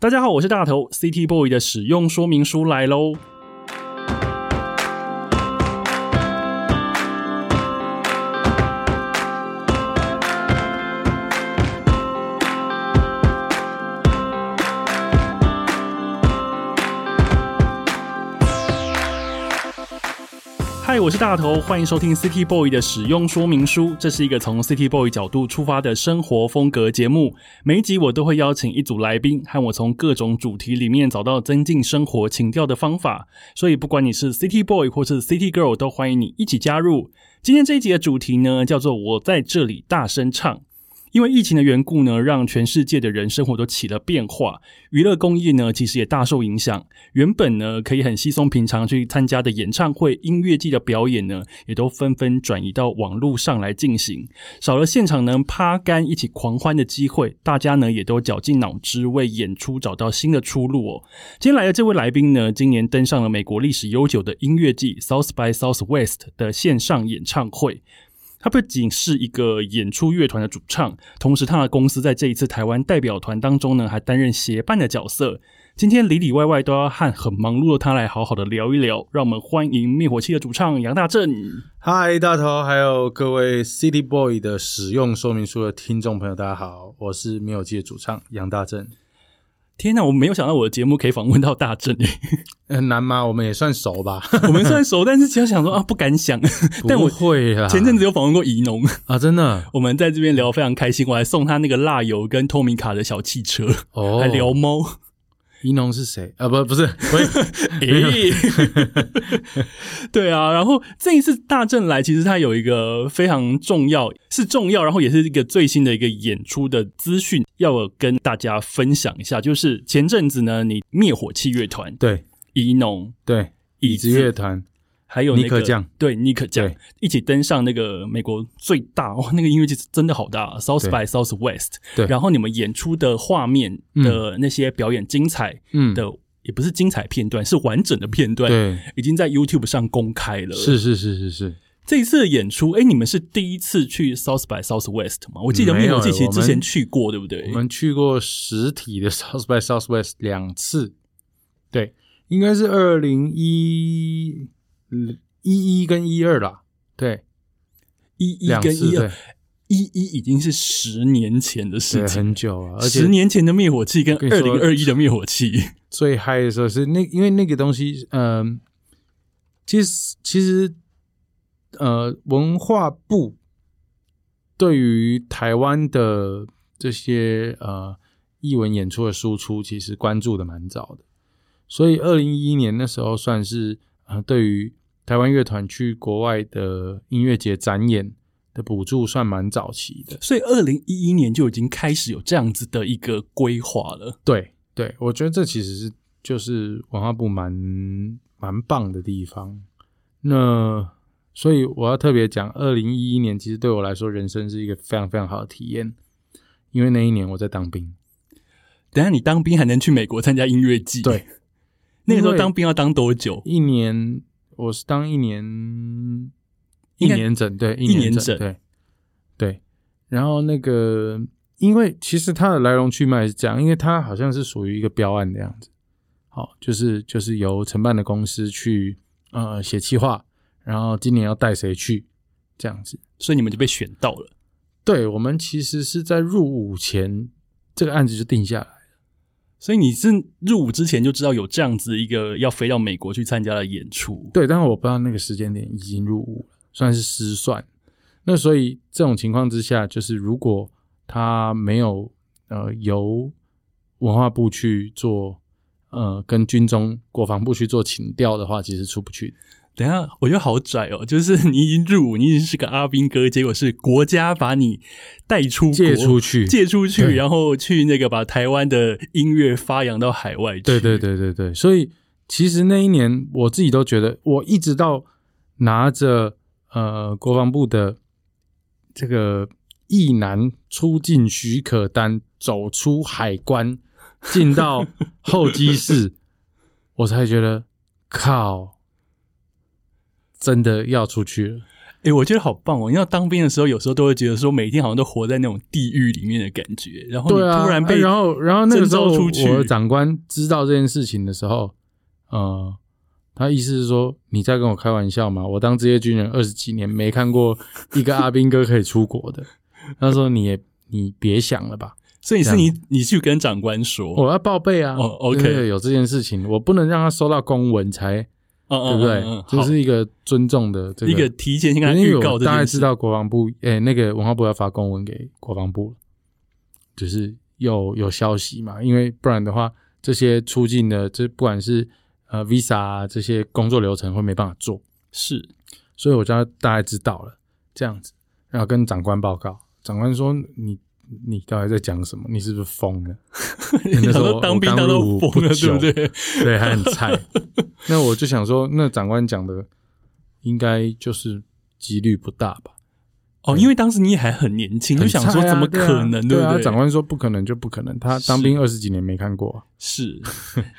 大家好，我是大头，CT Boy 的使用说明书来喽。我是大头，欢迎收听 City Boy 的使用说明书。这是一个从 City Boy 角度出发的生活风格节目。每一集我都会邀请一组来宾，和我从各种主题里面找到增进生活情调的方法。所以，不管你是 City Boy 或是 City Girl，都欢迎你一起加入。今天这一集的主题呢，叫做“我在这里大声唱”。因为疫情的缘故呢，让全世界的人生活都起了变化，娱乐工业呢其实也大受影响。原本呢可以很稀松平常去参加的演唱会、音乐季的表演呢，也都纷纷转移到网络上来进行，少了现场能趴干一起狂欢的机会，大家呢也都绞尽脑汁为演出找到新的出路哦。今天来的这位来宾呢，今年登上了美国历史悠久的音乐季 South by Southwest 的线上演唱会。他不仅是一个演出乐团的主唱，同时他的公司在这一次台湾代表团当中呢，还担任协办的角色。今天里里外外都要和很忙碌的他来好好的聊一聊。让我们欢迎灭火器的主唱杨大正。嗨，大头，还有各位 City Boy 的使用说明书的听众朋友，大家好，我是灭火器的主唱杨大正。天哪，我没有想到我的节目可以访问到大正，很 难吗？我们也算熟吧，我们算熟，但是只要想说啊，不敢想。但我会啊，前阵子有访问过怡农啊，真的，我们在这边聊非常开心，我还送他那个蜡油跟透明卡的小汽车，哦，还聊猫。宜农是谁啊？不，不是，对啊。然后这一次大正来，其实他有一个非常重要，是重要，然后也是一个最新的一个演出的资讯，要跟大家分享一下。就是前阵子呢，你灭火器乐团对怡农对椅子乐团。还有尼克酱，对尼克酱一起登上那个美国最大哇，那个音乐节真的好大，South by Southwest。对，然后你们演出的画面的那些表演精彩的，也不是精彩片段，是完整的片段，对，已经在 YouTube 上公开了。是是是是是，这一次的演出，哎，你们是第一次去 South by Southwest 吗？我记得灭有，其实之前去过，对不对？我们去过实体的 South by Southwest 两次，对，应该是二零一。一一跟一二啦，对，一一跟一二，一一已经是十年前的事情，很久了。而且十年前的灭火器跟二零二一的灭火器。最嗨的时候是那，因为那个东西，嗯，其实其实，呃，文化部对于台湾的这些呃译文演出的输出，其实关注的蛮早的，所以二零一一年那时候算是呃对于。台湾乐团去国外的音乐节展演的补助算蛮早期的，所以二零一一年就已经开始有这样子的一个规划了。对对，我觉得这其实是就是文化部蛮蛮棒的地方。那所以我要特别讲，二零一一年其实对我来说，人生是一个非常非常好的体验，因为那一年我在当兵。等下你当兵还能去美国参加音乐季？对，那个时候当兵要当多久？一年。我是当一年一年整，对一年整，对对。然后那个，因为其实它的来龙去脉是这样，因为它好像是属于一个标案的样子。好，就是就是由承办的公司去呃写企划，然后今年要带谁去这样子，所以你们就被选到了。对，我们其实是在入伍前，这个案子就定下来。所以你是入伍之前就知道有这样子一个要飞到美国去参加的演出，对，但是我不知道那个时间点已经入伍了，算是失算。那所以这种情况之下，就是如果他没有呃由文化部去做呃跟军中国防部去做请调的话，其实出不去。等下，我觉得好拽哦！就是你已经入伍，你已经是个阿兵哥，结果是国家把你带出借出去，借出去，然后去那个把台湾的音乐发扬到海外去。对对对对对，所以其实那一年我自己都觉得，我一直到拿着呃国防部的这个役男出境许可单走出海关，进到候机室，我才觉得靠。真的要出去了，哎、我觉得好棒哦！你要当兵的时候，有时候都会觉得说，每天好像都活在那种地狱里面的感觉，然后你突然被、哎然后然后那个时候出去我的长官知道这件事情的时候，呃，他意思是说你在跟我开玩笑吗？我当职业军人二十几年，没看过一个阿兵哥可以出国的。他说你也你别想了吧，所以是你你去跟长官说，我要报备啊。哦，OK 有这件事情，我不能让他收到公文才嗯对不对？嗯嗯嗯这是一个尊重的这个一个提前先跟他预告。大概知道国防部，诶、那个文化部要发公文给国防部了，就是有有消息嘛，因为不然的话，这些出境的这不管是呃 visa 啊这些工作流程会没办法做，是所以我就大概知道了这样子，然后跟长官报告，长官说你。你到底在讲什么？你是不是疯了？那时候说当兵当到疯了，对不对？对，还很菜。那我就想说，那长官讲的应该就是几率不大吧？哦，因为当时你也还很年轻，就想说怎么可能，对啊？对？长官说不可能就不可能，他当兵二十几年没看过啊。是，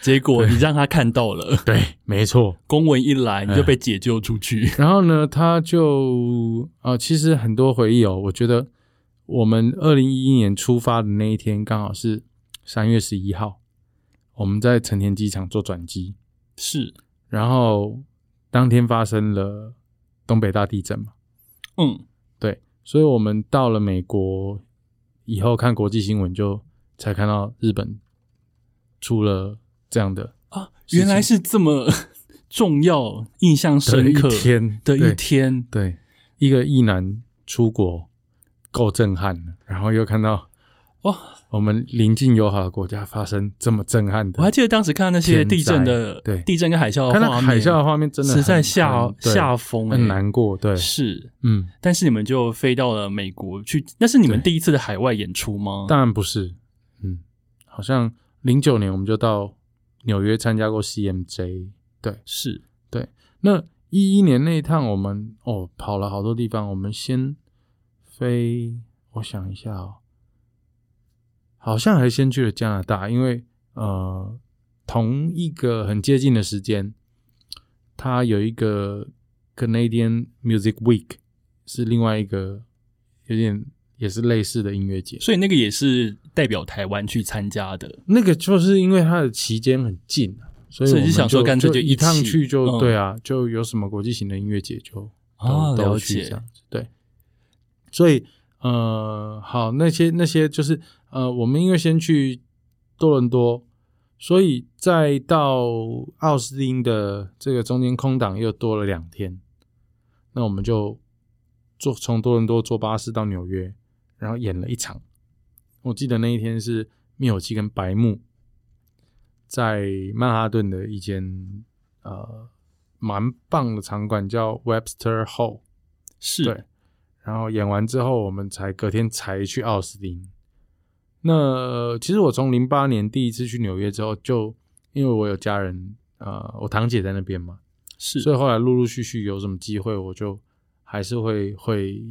结果你让他看到了，对，没错。公文一来你就哎被解救出去。然后呢，他就呃，其实很多回忆哦。我觉得我们二零一一年出发的那一天刚好是三月十一号，我们在成田机场做转机，是，然后当天发生了东北大地震嘛。嗯，对，所以我们到了美国以后看国际新闻，就才看到日本出了这样的啊，原来是这么 重要、印象深刻天的一对天。对，一个异男出国够震撼的，然后又看到哇，我们邻近友好的国家发生这么震撼的，我还记得当时看那些地震的，对。地震跟海啸的看到画面，海啸的画面真的实在很吓吓疯、欸，很难过，对，是，嗯，但是你们就飞到了美国去，那是你们第一次的海外演出吗？当然不是，嗯，好像零九年我们就到纽约参加过 CMJ，对，是。对，那一一年那一趟，我们哦跑了好多地方。我们先飞，我想一下哦，好像还先去了加拿大，因为呃同一个很接近的时间，它有一个 Canadian Music Week，是另外一个有点也是类似的音乐节。所以那个也是代表台湾去参加的。那个就是因为它的期间很近啊，所以所以就我们想说干脆就一趟去就、嗯对啊，就有什么国际型的音乐节就啊都都了解去。所以呃，好那些那些就是呃，我们因为先去多伦多，所以再到奥斯汀的这个中间空档又多了两天，那我们就坐从多伦多坐巴士到纽约，然后演了一场。我记得那一天是灭火器跟白木在曼哈顿的一间呃蛮棒的场馆叫 Webster Hall，是，对，然后演完之后，我们才隔天才去奥斯汀。那、呃其实我从零八年第一次去纽约之后，就因为我有家人，呃，我堂姐在那边嘛，是，所以后来陆陆续续有什么机会，我就还是会会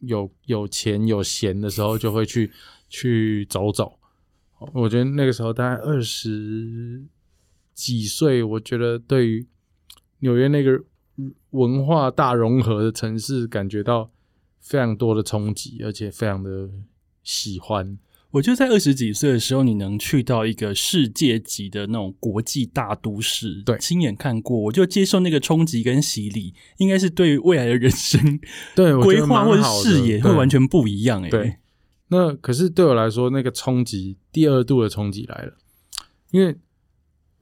有有钱有闲的时候，就会去去走走。我觉得那个时候大概二十几岁，我觉得对于纽约那个文化大融合的城市，感觉到非常多的冲击，而且非常的喜欢。我觉得在二十几岁的时候，你能去到一个世界级的那种国际大都市，对亲眼看过，我就接受那个冲击跟洗礼，应该是对未来的人生 对，规划或者视野会完全不一样、欸。对，那可是对我来说，那个冲击第二度的冲击来了，因为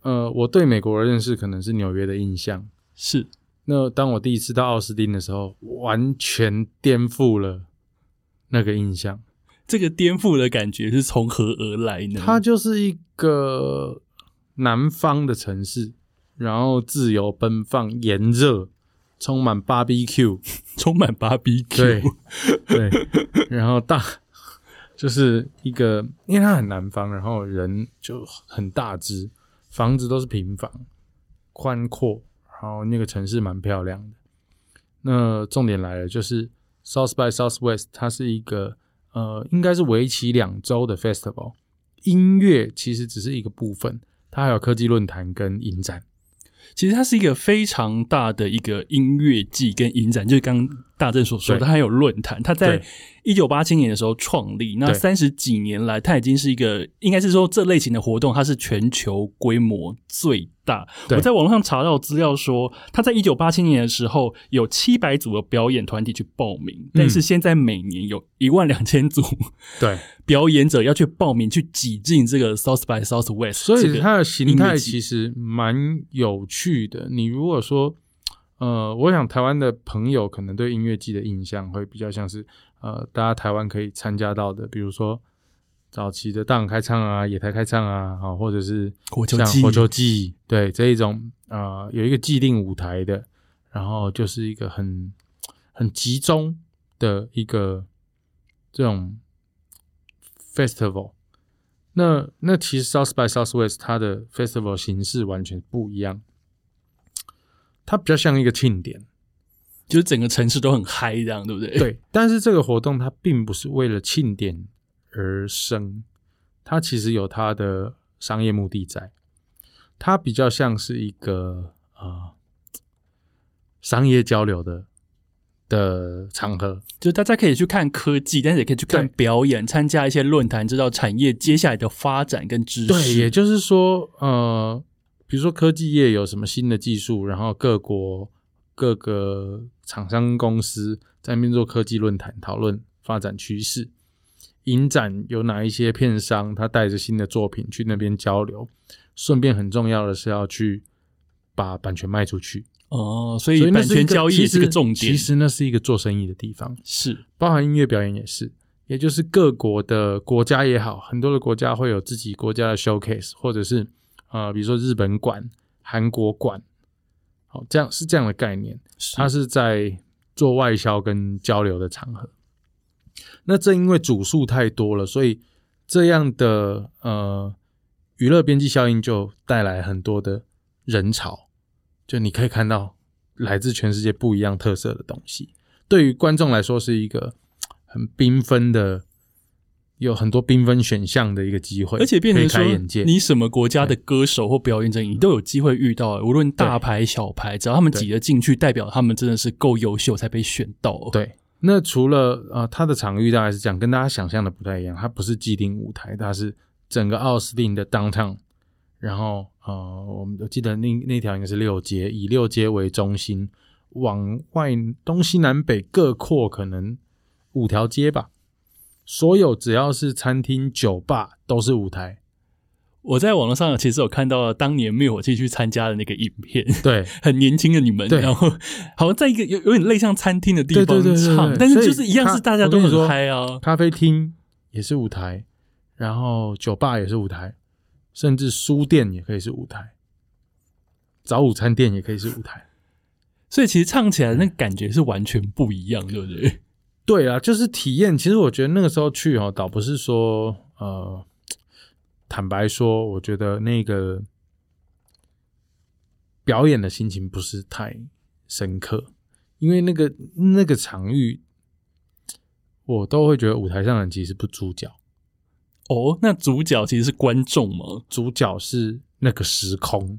呃，我对美国的认识可能是纽约的印象。是那当我第一次到奥斯汀的时候，完全颠覆了那个印象。这个颠覆的感觉是从何而来呢？它就是一个南方的城市，然后自由奔放、炎热，充满 barbecue，充满 BBQ，对对，然后大就是一个，因为它很南方，然后人就很大只，房子都是平房，宽阔，然后那个城市蛮漂亮的。那重点来了，就是 South by Southwest，它是一个呃，应该是为期两周的 festival，音乐其实只是一个部分，它还有科技论坛跟影展。其实它是一个非常大的一个音乐季跟影展，就是刚刚大正所说的，它还有论坛，它在一九八七年的时候创立，那三十几年来，它已经是一个，应该是说这类型的活动，它是全球规模最大。我在网络上查到资料说，他在一九八七年的时候有七百组的表演团体去报名，但是现在每年有一万两千组对，表演者要去报名，去挤进这个 South by Southwest，所以它的形态其实蛮有趣的。你如果说，呃，我想台湾的朋友可能对音乐季的印象会比较像是，呃，大家台湾可以参加到的，比如说早期的大港开唱啊、野台开唱啊，啊，或者是像火球季火球季，对这一种啊、呃有一个既定舞台的，然后就是一个很很集中的一个这种 festival。那那其实 South by Southwest 它的 festival 形式完全不一样，它比较像一个庆典，就是整个城市都很嗨，这样对不对？对。但是这个活动它并不是为了庆典而生，它其实有它的商业目的在，它比较像是一个呃商业交流的的场合，就大家可以去看科技，但是也可以去看表演，参加一些论坛，知道产业接下来的发展跟知识。对，也就是说，呃，比如说科技业有什么新的技术，然后各国各个厂商公司在那边做科技论坛讨论发展趋势。影展有哪一些片商，他带着新的作品去那边交流，顺便很重要的是要去把版权卖出去，哦，所以版权交易是个重点。其实那是一个做生意的地方。是包含音乐表演也是，也就是各国的国家也好，很多的国家会有自己国家的 showcase，或者是呃，比如说日本馆、韩国馆，好，这样是这样的概念，它是在做外销跟交流的场合。那正因为组数太多了，所以这样的呃娱乐边际效应就带来很多的人潮，就你可以看到来自全世界不一样特色的东西。对于观众来说是一个很缤纷的，有很多缤纷选项的一个机会，而且变成说。你什么国家的歌手或表演者，你都有机会遇到，无论大牌小牌，只要他们挤得进去，代表他们真的是够优秀才被选到。对，那除了呃，它的场域大概是这样，跟大家想象的不太一样，它不是既定舞台，它是整个奥斯汀的 downtown，然后呃，我们我记得那那条应该是六街，以六街为中心，往外东西南北各扩可能五条街吧。所有只要是餐厅、酒吧都是舞台，我在网络上其实有看到当年灭火器去参加的那个影片，对，很年轻的你们，然后好像在一个有有点类像餐厅的地方唱，对但是就是一样是大家都很嗨啊。咖啡厅也是舞台，然后酒吧也是舞台，甚至书店也可以是舞台，早午餐店也可以是舞台。所以其实唱起来那感觉是完全不一样，对不对？对啊，就是体验。其实我觉得那个时候去哦，倒不是说呃，坦白说，我觉得那个表演的心情不是太深刻，因为那个那个场域，我都会觉得舞台上的人其实不主角，哦，那主角其实是观众吗？主角是那个时空。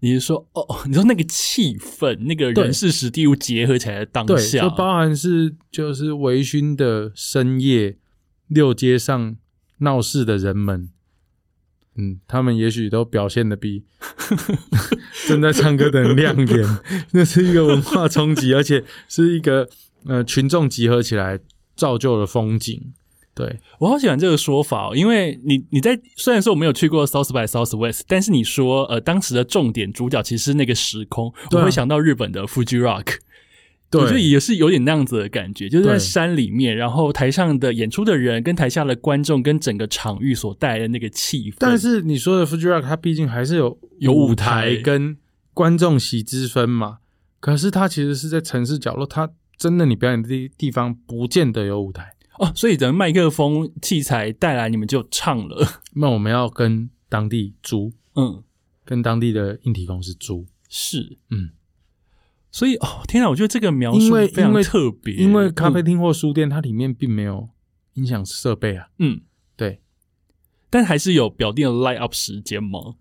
你是说哦，你说那个气氛，那个人事史地物结合起来的当对，下，就包含是就是微醺的深夜，六街上闹事的人们，嗯，他们也许都表现的比 正在唱歌的人亮眼，那是一个文化冲击，而且是一个呃群众集合起来造就的风景。对，我好喜欢这个说法、哦，因为你你在虽然说我没有去过 South by Southwest，但是你说呃当时的重点主角其实是那个时空，啊我会想到日本的 Fuji Rock。对我觉得也是有点那样子的感觉，就是在山里面，然后台上的演出的人跟台下的观众跟整个场域所带来的那个气氛。但是你说的 Fuji Rock，它毕竟还是有有舞台跟观众席之分嘛。可是它其实是在城市角落，它真的你表演的地地方不见得有舞台。哦，所以等麦克风器材带来，你们就唱了。那我们要跟当地租，嗯，跟当地的硬体公司租，是，嗯，所以哦，天啊，我觉得这个描述非常特别，因为咖啡嗯厅或书店它里面并没有音响设备啊，嗯，对，但还是有表定的 light up 时间吗？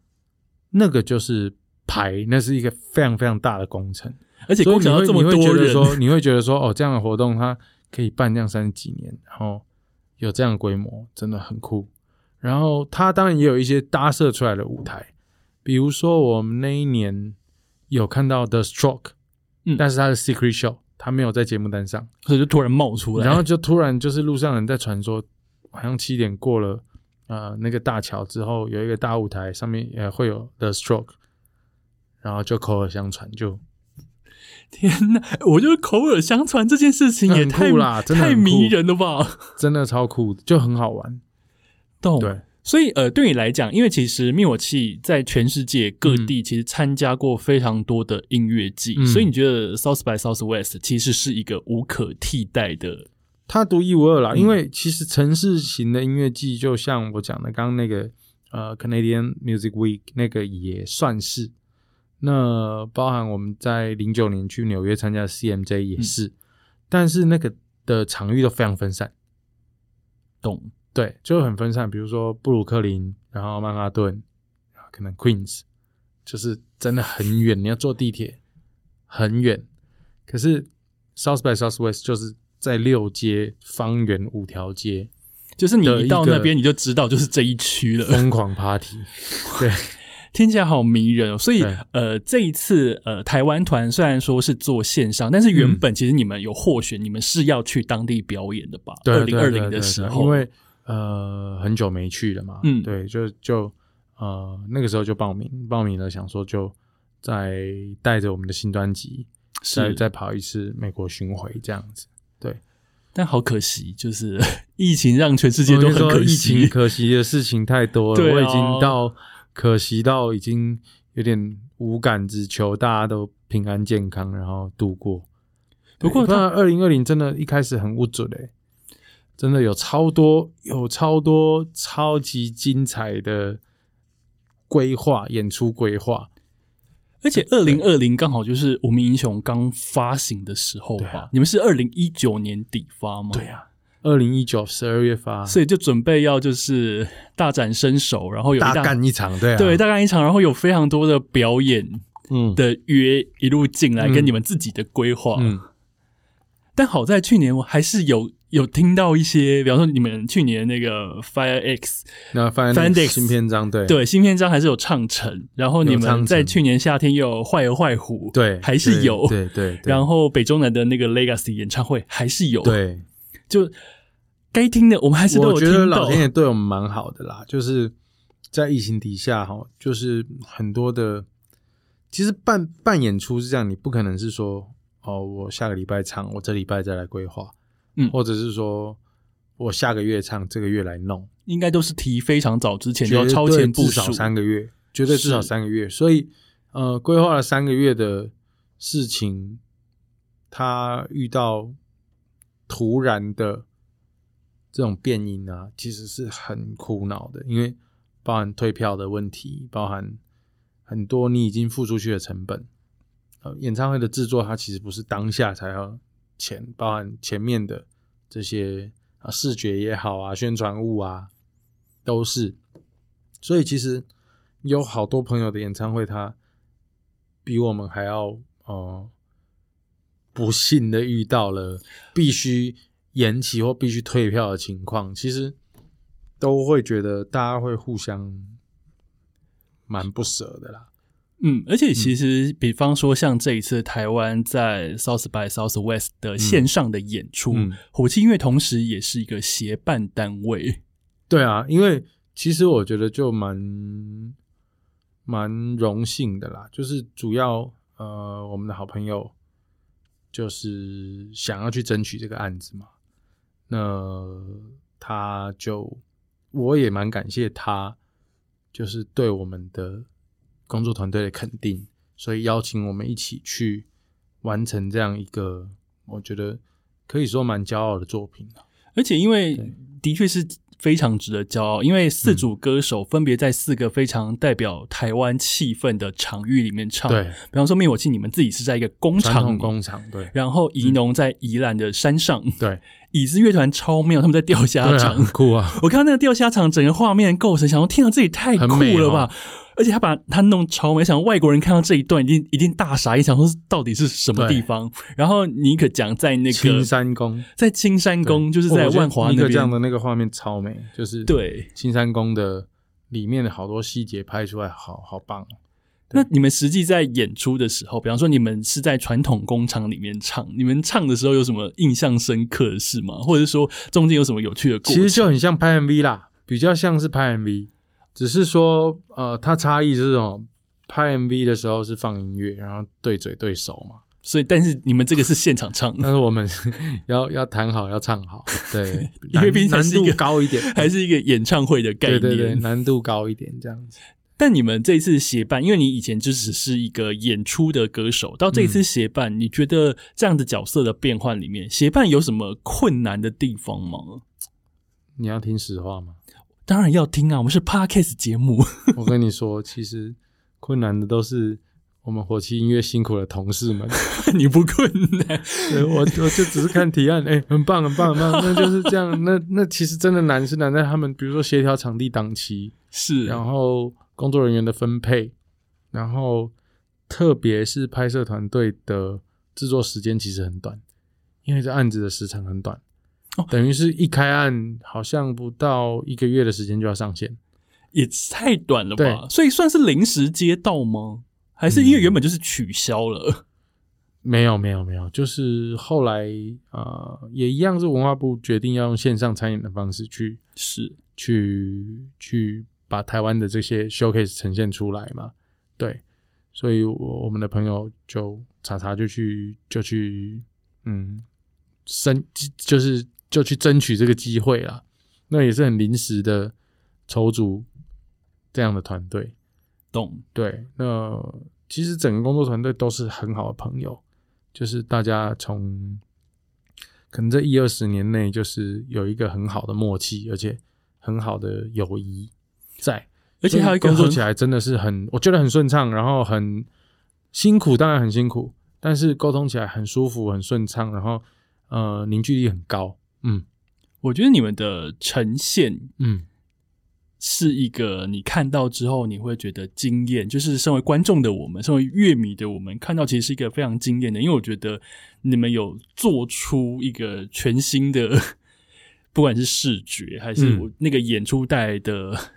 那个就是排，那是一个非常非常大的工程。而且工程这么会你会觉多人，得说，你会觉得说，哦，这样的活动它可以办这样三十几年，然后有这样的规模，真的很酷。然后它当然也有一些搭设出来的舞台，比如说我们那一年有看到 The Stroke，嗯但是他的 Secret Show，他没有在节目单上，所以就突然冒出来，然后就突然就是路上人在传说，好像七点过了，呃，那个大桥之后有一个大舞台，上面也会有 The Stroke，然后就口耳相传，就天哪！我觉得口耳相传这件事情也太酷啦真的太迷人了吧？真的超酷，就很好玩。懂对，所以呃，对你来讲，因为其实灭火器在全世界各地嗯。其实参加过非常多的音乐季，嗯。所以你觉得 South by Southwest 其实是一个无可替代的，它独一无二啦，嗯。因为其实城市型的音乐季，就像我讲的刚刚那个呃 Canadian Music Week 那个也算是。那包含我们在零九年去纽约参加 CMJ 也是，但是那个的场域都非常分散，懂？对，就很分散。比如说布鲁克林，然后曼哈顿，可能 Queens，就是真的很远，你要坐地铁很远。可是 South by Southwest 就是在六街方圆五条街就是你一到那边你就知道就是这一区了，疯狂 party，对，听起来好迷人哦。所以呃，这一次呃，台湾团虽然说是做线上，但是原嗯本其实你们有获选，你们是要去当地表演的吧？对二零二零的时候，因为呃很久没去了嘛，嗯对，就就呃那个时候就报名，报名了，想说就再带着我们的新专辑，再再跑一次美国巡回这样子。对但好可惜，就是 疫情让全世界都说疫很可惜情。可惜的事情太多了，我已经到可惜到已经有点无感，只求大家都平安健康，然后度过。不过他不然二零二零真的一开始很不准诶、真的有超多有超多超级精彩的规划演出规划，而且二零二零刚好就是《无名英雄》刚发行的时候吧？啊。你们是二零一九年底发吗？对啊，二零一九十二月发，所以就准备要就是大展身手，然后有大大干一场，对啊，对大干一场，然后有非常多的表演嗯。的约一路进来，嗯。跟你们自己的规划。嗯，但好在去年我还是有有听到一些，比方说你们去年那个 Fire X 那 Fandex 新篇章，对。对新篇章还是有唱成，然后你们在去年夏天又有坏儿坏虎，对，还是有。对对，对。然后北中南的那个 Legacy 演唱会还是有，，对，就该听的我们还是都有我觉得。老天爷对我们蛮好的啦，就是在疫情底下哈，就是很多的，其实办办演出是这样，你不可能是说哦，我下个礼拜唱，我这礼拜再来规划，嗯。或者是说我下个月唱，这个月来弄，应该都是提非常早之前就要超前部至少署，三个月，绝对至少三个月，所以呃，规划了三个月的事情，他遇到突然的这种变音啊，其实是很苦恼的，因为包含退票的问题，包含很多你已经付出去的成本。呃，演唱会的制作它其实不是当下才要钱，包含前面的这些啊视觉也好啊，宣传物啊，都是。所以其实有好多朋友的演唱会，他比我们还要呃不幸的遇到了必须延期或必须退票的情况，其实都会觉得大家会互相蛮不舍的啦。嗯，而且其实，比方说像这一次台湾在 South by Southwest 的线上的演出，嗯。火气音乐同时也是一个协办单位。对啊，因为其实我觉得就蛮蛮荣幸的啦，就是主要呃我们的好朋友就是想要去争取这个案子嘛，那他就我也蛮感谢他，就是对我们的工作团队的肯定，所以邀请我们一起去完成这样一个我觉得可以说蛮骄傲的作品啊而且因为的确是非常值得骄傲，因为四组歌手分别在四个非常代表台湾气氛的场域里面唱。，对，比方说灭火器，你们自己是在一个工厂，工厂，对然后宜农在宜兰的山上，对。椅子乐团超妙，他们在钓虾场。很酷啊！我看到那个钓虾场整个画面构成，想说天啊，这也太酷了吧！而且他把他弄超美，想外国人看到这一段一定一定大傻一想说到底是什么地方。然后尼可讲在那个青山宫，在青山宫就是在万华那边这样的那个画面超美，就是对青山宫的里面的好多细节拍出来，好好棒。那你们实际在演出的时候，比方说你们是在传统工厂里面唱，你们唱的时候有什么印象深刻的事吗？或者说中间有什么有趣的？其实就很像拍 MV 啦，比较像是拍 MV。只是说，呃，它差异是这种，拍 MV 的时候是放音乐，然后对嘴对手嘛。所以，但是你们这个是现场唱，但是我们 要要弹好，要唱好，对，因为毕竟难度高一点，还是一个演唱会的概念，对对对，难度高一点这样子。但你们这一次协办，因为你以前就只是一个演出的歌手，到这一次协办，你觉得这样的角色的变换里面，协办有什么困难的地方吗？你要听实话吗？当然要听啊！我们是 podcast 节目。我跟你说，其实困难的都是我们火器音乐辛苦的同事们。你不困难，我我就只是看提案，哎，很棒，很棒，很棒。那就是这样。那那其实真的难是难在他们，比如说协调场地档期是，然后工作人员的分配，然后特别是拍摄团队的制作时间其实很短，因为这案子的时长很短。等于是一开案，好像不到一个月的时间就要上线，也太短了吧？所以算是临时接到吗？还是因为原本就是取消了？没有，没有，没有，就是后来啊，也一样是文化部决定要用线上参演的方式去是去去把台湾的这些 showcase 呈现出来嘛？对，所以我我们的朋友就查查就去就去嗯，申就是。就去争取这个机会啦，那也是很临时的筹组这样的团队，懂？对，那其实整个工作团队都是很好的朋友，就是大家从可能这一二十年内，就是有一个很好的默契，而且很好的友谊在，而且还有一个工作起来真的是很，我觉得很顺畅，然后很辛苦，当然很辛苦，但是沟通起来很舒服、很顺畅，然后呃凝聚力很高。嗯，我觉得你们的呈现，嗯，是一个你看到之后你会觉得惊艳，就是身为观众的我们，身为乐迷的我们，看到其实是一个非常惊艳的，因为我觉得你们有做出一个全新的，不管是视觉还是我那个演出带来的。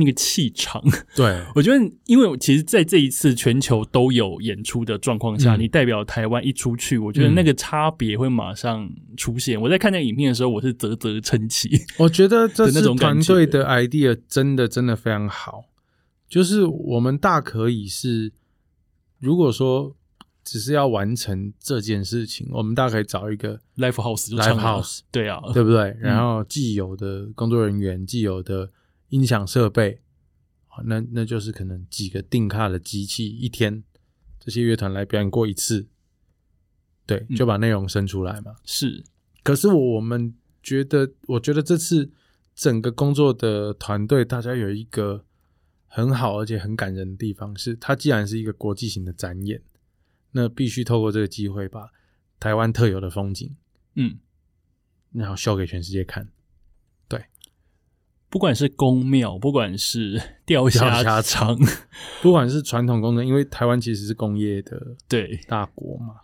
那个气场，对 我觉得，因为其实，在这一次全球都有演出的状况下，你代表台湾一出去，我觉得那个差别会马上出现。我在看那个影片的时候，我是啧啧称奇。我觉得这是团队的 idea 真的真的非常好。就是我们大可以是，如果说只是要完成这件事情，我们大可以找一个 live house，live house，对啊，对不对？然后既有的工作人员，既有的。音响设备，那那就是可能几个定卡的机器，一天这些乐团来表演过一次，对，就把内容生出来嘛。是，可是我们觉得，我觉得这次整个工作的团队，大家有一个很好而且很感人的地方，是它既然是一个国际型的展演，那必须透过这个机会，把台湾特有的风景，嗯，然后秀给全世界看。不管是宫庙，不管是 钓虾场，不管是传统工程，因为台湾其实是工业的对大国嘛。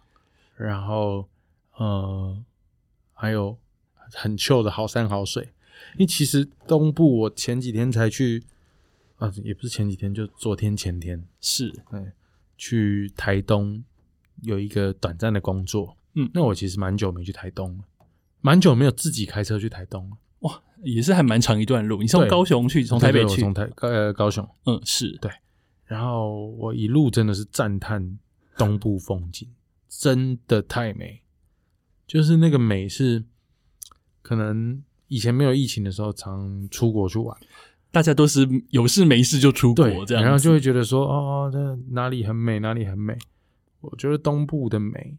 然后，呃，还有很旧的好山好水。因为其实东部，我前几天才去啊，也不是前几天，就昨天前天是，对，去台东有一个短暂的工作。嗯，那我其实蛮久没去台东了，蛮久没有自己开车去台东了。哇，也是还蛮长一段路。你从高雄去，从台北去，从台呃高雄，嗯，是对。然后我一路真的是赞叹东部风景，真的太美。就是那个美是，可能以前没有疫情的时候，常出国去玩，大家都是有事没事就出国这样，然后就会觉得说，哦，这哪里很美，哪里很美。我觉得东部的美，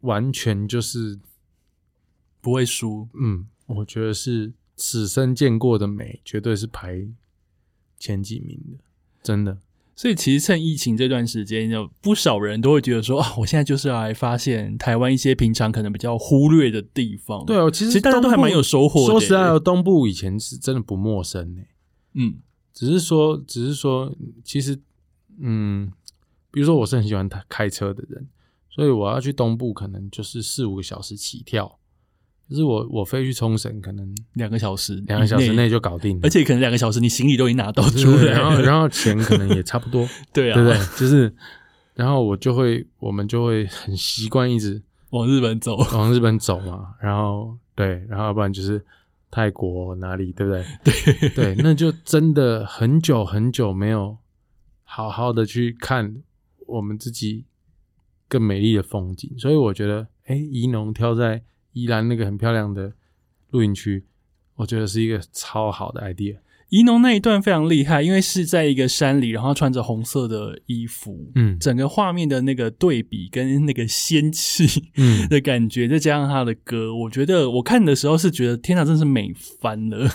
完全就是不会输，嗯。我觉得是此生见过的美，绝对是排前几名的，真的。所以其实趁疫情这段时间，有不少人都会觉得说啊，我现在就是要来发现台湾一些平常可能比较忽略的地方。对哦，其实大家都还蛮有收获。说实在的，东部以前是真的不陌生呢。嗯，只是说，只是说，其实，嗯，比如说我是很喜欢开开车的人，所以我要去东部，可能就是四五个小时起跳。可是我我飞去冲绳，可能两个小时，两个小时内就搞定了，而且可能两个小时你行李都已经拿到出来，然后然后钱可能也差不多，对啊，对不对？就是，然后我就会，我们就会很习惯一直往日本走，往日本走嘛，然后对，然后要不然就是泰国哪里，对不对？对。对，那就真的很久很久没有好好的去看我们自己更美丽的风景，所以我觉得，哎，宜农挑在宜兰那个很漂亮的露营区，我觉得是一个超好的 idea。宜农那一段非常厉害，因为是在一个山里，然后穿着红色的衣服，嗯整个画面的那个对比跟那个仙气嗯，的感觉，再加上他的歌，我觉得我看的时候是觉得天哪，真是美翻了。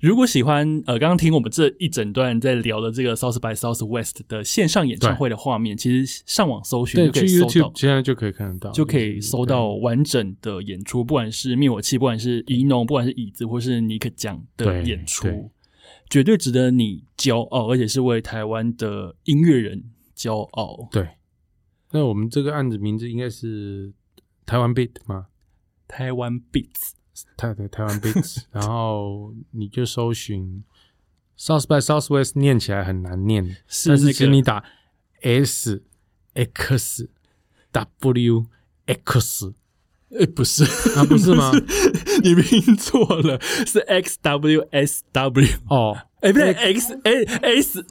如果喜欢呃，刚刚听我们这一整段在聊的这个 South by Southwest 的线上演唱会的画面，其实上网搜寻对，就可去以搜到 YouTube，现在就可以看得到，就可以搜到完整的演出，不管是灭火器，不管是仪农，不管是椅子，或是尼克奖的演出对，绝对值得你骄傲，而且是为台湾的音乐人骄傲。对。那我们这个案子名字应该是台湾 Beat 吗？台湾 Beats，台对台湾 Beats，然后你就搜寻 South by Southwest，念起来很难念，但是是那个请你打 S X W X 哎不是啊，不是吗？你拼错了，是 X W S W，哦哎不对 X A S，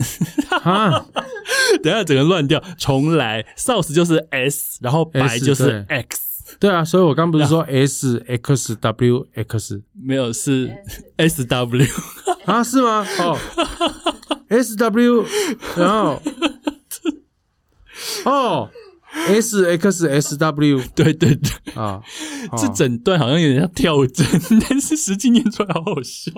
啊，等下整个乱掉，重来，South 就是 S，然后白就是 X，对啊，所以我刚不是说 S X W X 没有是 S W。啊？是吗？哦，S W，然后哦，S X S W 对对对，啊，这哦整段好像有点像跳针，但是实际念出来好好笑。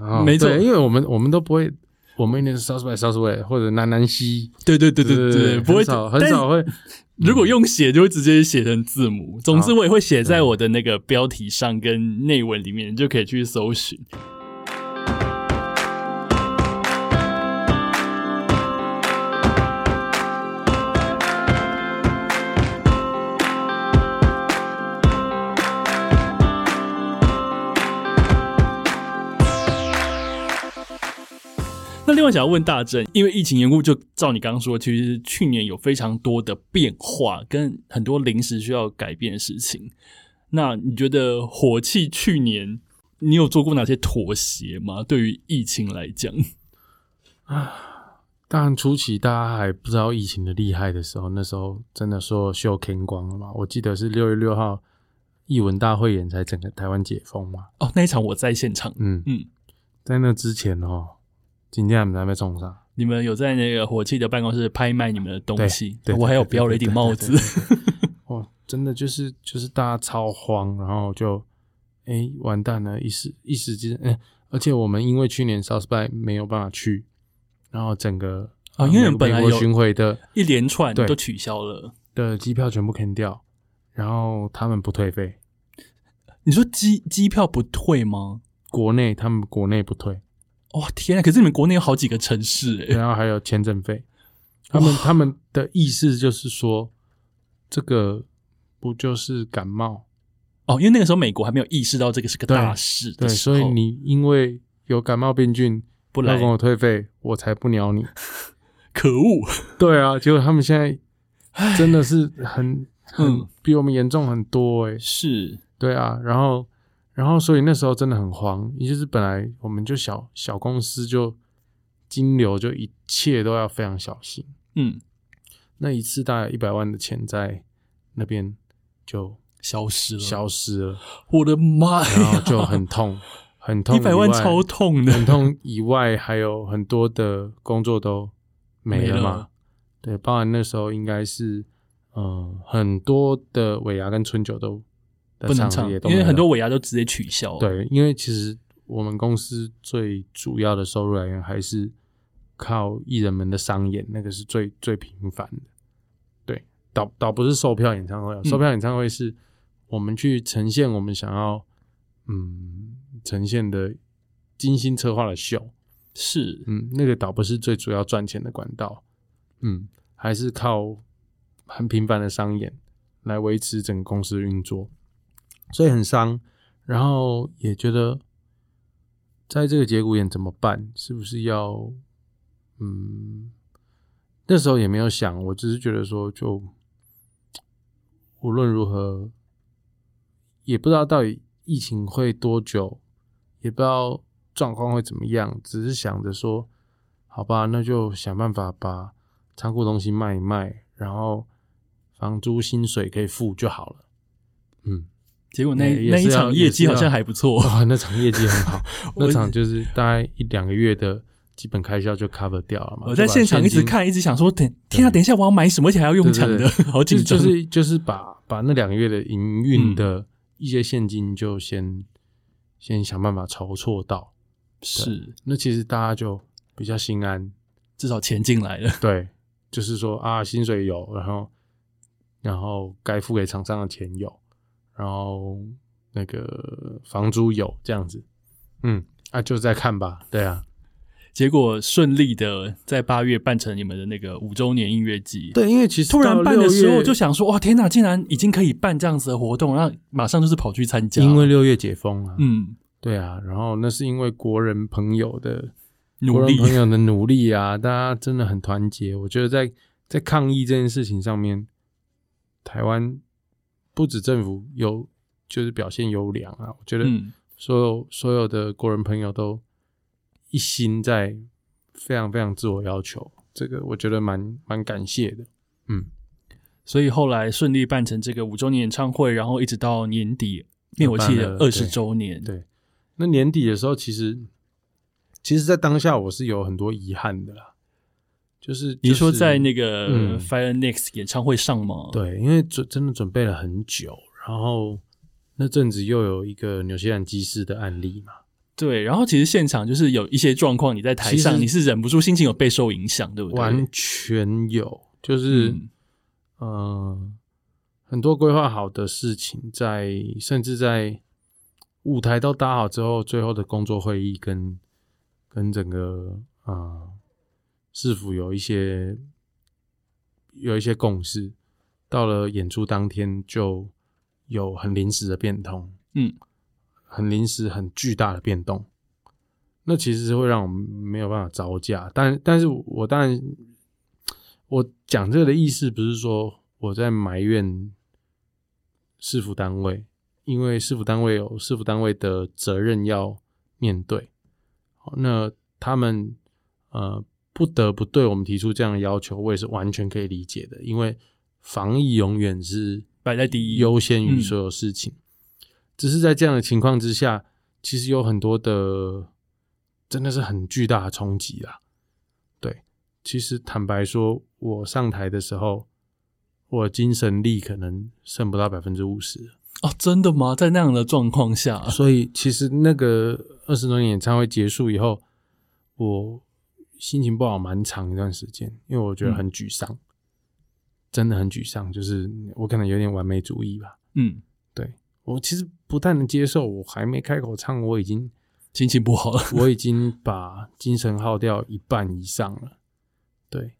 哦没错因为我们我们都不会，我们一定是 South by Southwest 或者南南西，对对对对对对，不会很少很少会，如果用写，就会直接写成字母。总之，我也会写在我的那个标题上跟内文里面，你就可以去搜寻。另外想要问大正，因为疫情缘故，就照你刚刚说，其实去年有非常多的变化，跟很多临时需要改变的事情。那你觉得火气去年你有做过哪些妥协吗？对于疫情来讲，啊当然初期大家还不知道疫情的厉害的时候，那时候真的说秀天光了嘛。我记得是六月六号艺文大会演才整个台湾解封嘛。哦，那一场我在现场，嗯嗯，在那之前哦，今天我们还没冲上。你们有在那个火气的办公室拍卖你们的东西，对对我还有标了一顶帽子对对。哦，真的就是就是大家超慌，然后就哎完蛋了，一时一时之间，哎，而且我们因为去年 South by 没有办法去，然后整个啊因为本来有巡回的一连串都取消了。的机票全部 can 掉，然后他们不退费，你说机机票不退吗？国内他们国内不退，哇、天啊！可是你们国内有好几个城市哎、然后还有签证费，他们他们的意思就是说，这个不就是感冒？哦，因为那个时候美国还没有意识到这个是个大事对，所以你因为有感冒病菌不来要跟我退费，我才不鸟你。可恶。对啊，结果他们现在真的是很很嗯比我们严重很多诶、是，对啊，然后然后所以那时候真的很慌，也就是本来我们就小小公司就金流就一切都要非常小心，嗯，那一次大概一百万的钱在那边就消失了。消失了，我的妈呀！然后就很痛，很痛，一百万超痛的，很痛以外，还有很多的工作都没了嘛。了对，包含那时候应该是，嗯、很多的尾牙跟春酒都的不能唱，因为很多尾牙都直接取消。，对，因为其实我们公司最主要的收入来源还是靠艺人们的商演，那个是最最频繁的。对，倒倒不是售票演唱会售票演唱会是我们去呈现我们想要嗯呈现的精心策划的秀，是，嗯，那个倒不是最主要赚钱的管道，嗯，还是靠很频繁的商演来维持整个公司的运作，所以很伤。然后也觉得，在这个节骨眼怎么办？是不是要，嗯，那时候也没有想，我只是觉得说，就无论如何，也不知道到底疫情会多久，也不知道状况会怎么样，只是想着说，好吧，那就想办法把仓库东西卖一卖，然后房租薪水可以付就好了。嗯。结果那那一场业绩好像还不错，哇，那场业绩很好，那场就是大概一两个月的基本开销就 cover 掉了嘛。我在现场一直，看，一直想说，等天啊，等一下我要买什么，而且还要用抢的对，好紧张。就就是就是把把那两个月的营运嗯的一些现金就先、先想办法筹措到，是，那其实大家就比较心安。至少钱进来了。对，就是说啊，薪水有，然后然后该付给厂商的钱有，然后那个房租有，这样子，嗯，啊，就再看吧，对啊，结果顺利的在八月办成你们的那个五周年音乐季。对，因为其实突然到办的时候，我就想说，哇，天哪，竟然已经可以办这样子的活动，然后马上就是跑去参加。因为六月解封啊，嗯，对啊，然后那是因为国人朋友的努力朋友的努力啊，大家真的很团结。我觉得在在抗疫这件事情上面，台湾不止政府有就是表现优良啊，我觉得嗯，所有、所有的国人朋友都一心在非常非常自我要求，这个我觉得蛮蛮感谢的。嗯，所以后来顺利办成这个五周年演唱会，然后一直到年底灭火器的二十周年。对。那年底的时候，其实其实，在当下我是有很多遗憾的啦，就是你说在那个嗯 Fire Next 演唱会上吗？，对，因为准真的准备了很久，然后那阵子又有一个纽西兰机师的案例嘛，对，然后其实现场就是有一些状况，你在台上你是忍不住心情有备受影响，对不对？完全有，就是嗯呃，很多规划好的事情在，甚至在舞台都搭好之后，最后的工作会议跟跟整个啊、呃市府有一些有一些共识，到了演出当天就有很临时的变通，嗯，很临时、很巨大的变动。那其实是会让我们没有办法招架，但但是我当然，我讲这个的意思不是说我在埋怨市府单位，因为市府单位有市府单位的责任要面对，好那他们呃不得不对我们提出这样的要求，我也是完全可以理解的，因为防疫永远是摆在第一优先于嗯所有事情。只是在这样的情况之下，其实有很多的真的是很巨大的冲击啦。对，其实坦白说，我上台的时候，我精神力可能剩不到百分之五十，哦，真的吗？在那样的状况下，所以其实那个二十周年演唱会结束以后，我心情不好蛮长一段时间，因为我觉得很沮丧，真的很沮丧，就是我可能有点完美主义吧。嗯，对我其实不太能接受，我还没开口唱，我已经心情不好了。我已经把精神耗掉一半以上了。对，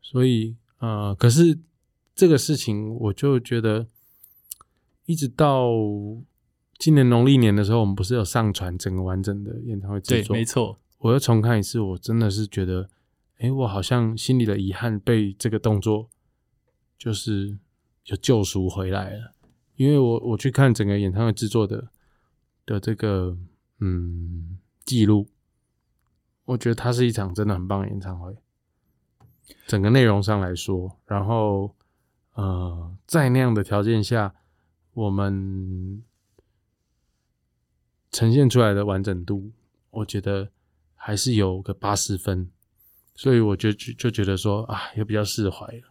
所以呃，可是这个事情我就觉得，一直到今年农历年的时候，我们不是有上传整个完整的演唱会制对，作？没错。我又重看一次，我真的是觉得，哎，我好像心里的遗憾被这个动作就是有救赎回来了。因为我我去看整个演唱会制作的的这个嗯记录，我觉得它是一场真的很棒的演唱会。整个内容上来说，然后呃，在那样的条件下，我们呈现出来的完整度，我觉得还是有个八十分，所以我就就就觉得说啊，也比较释怀了。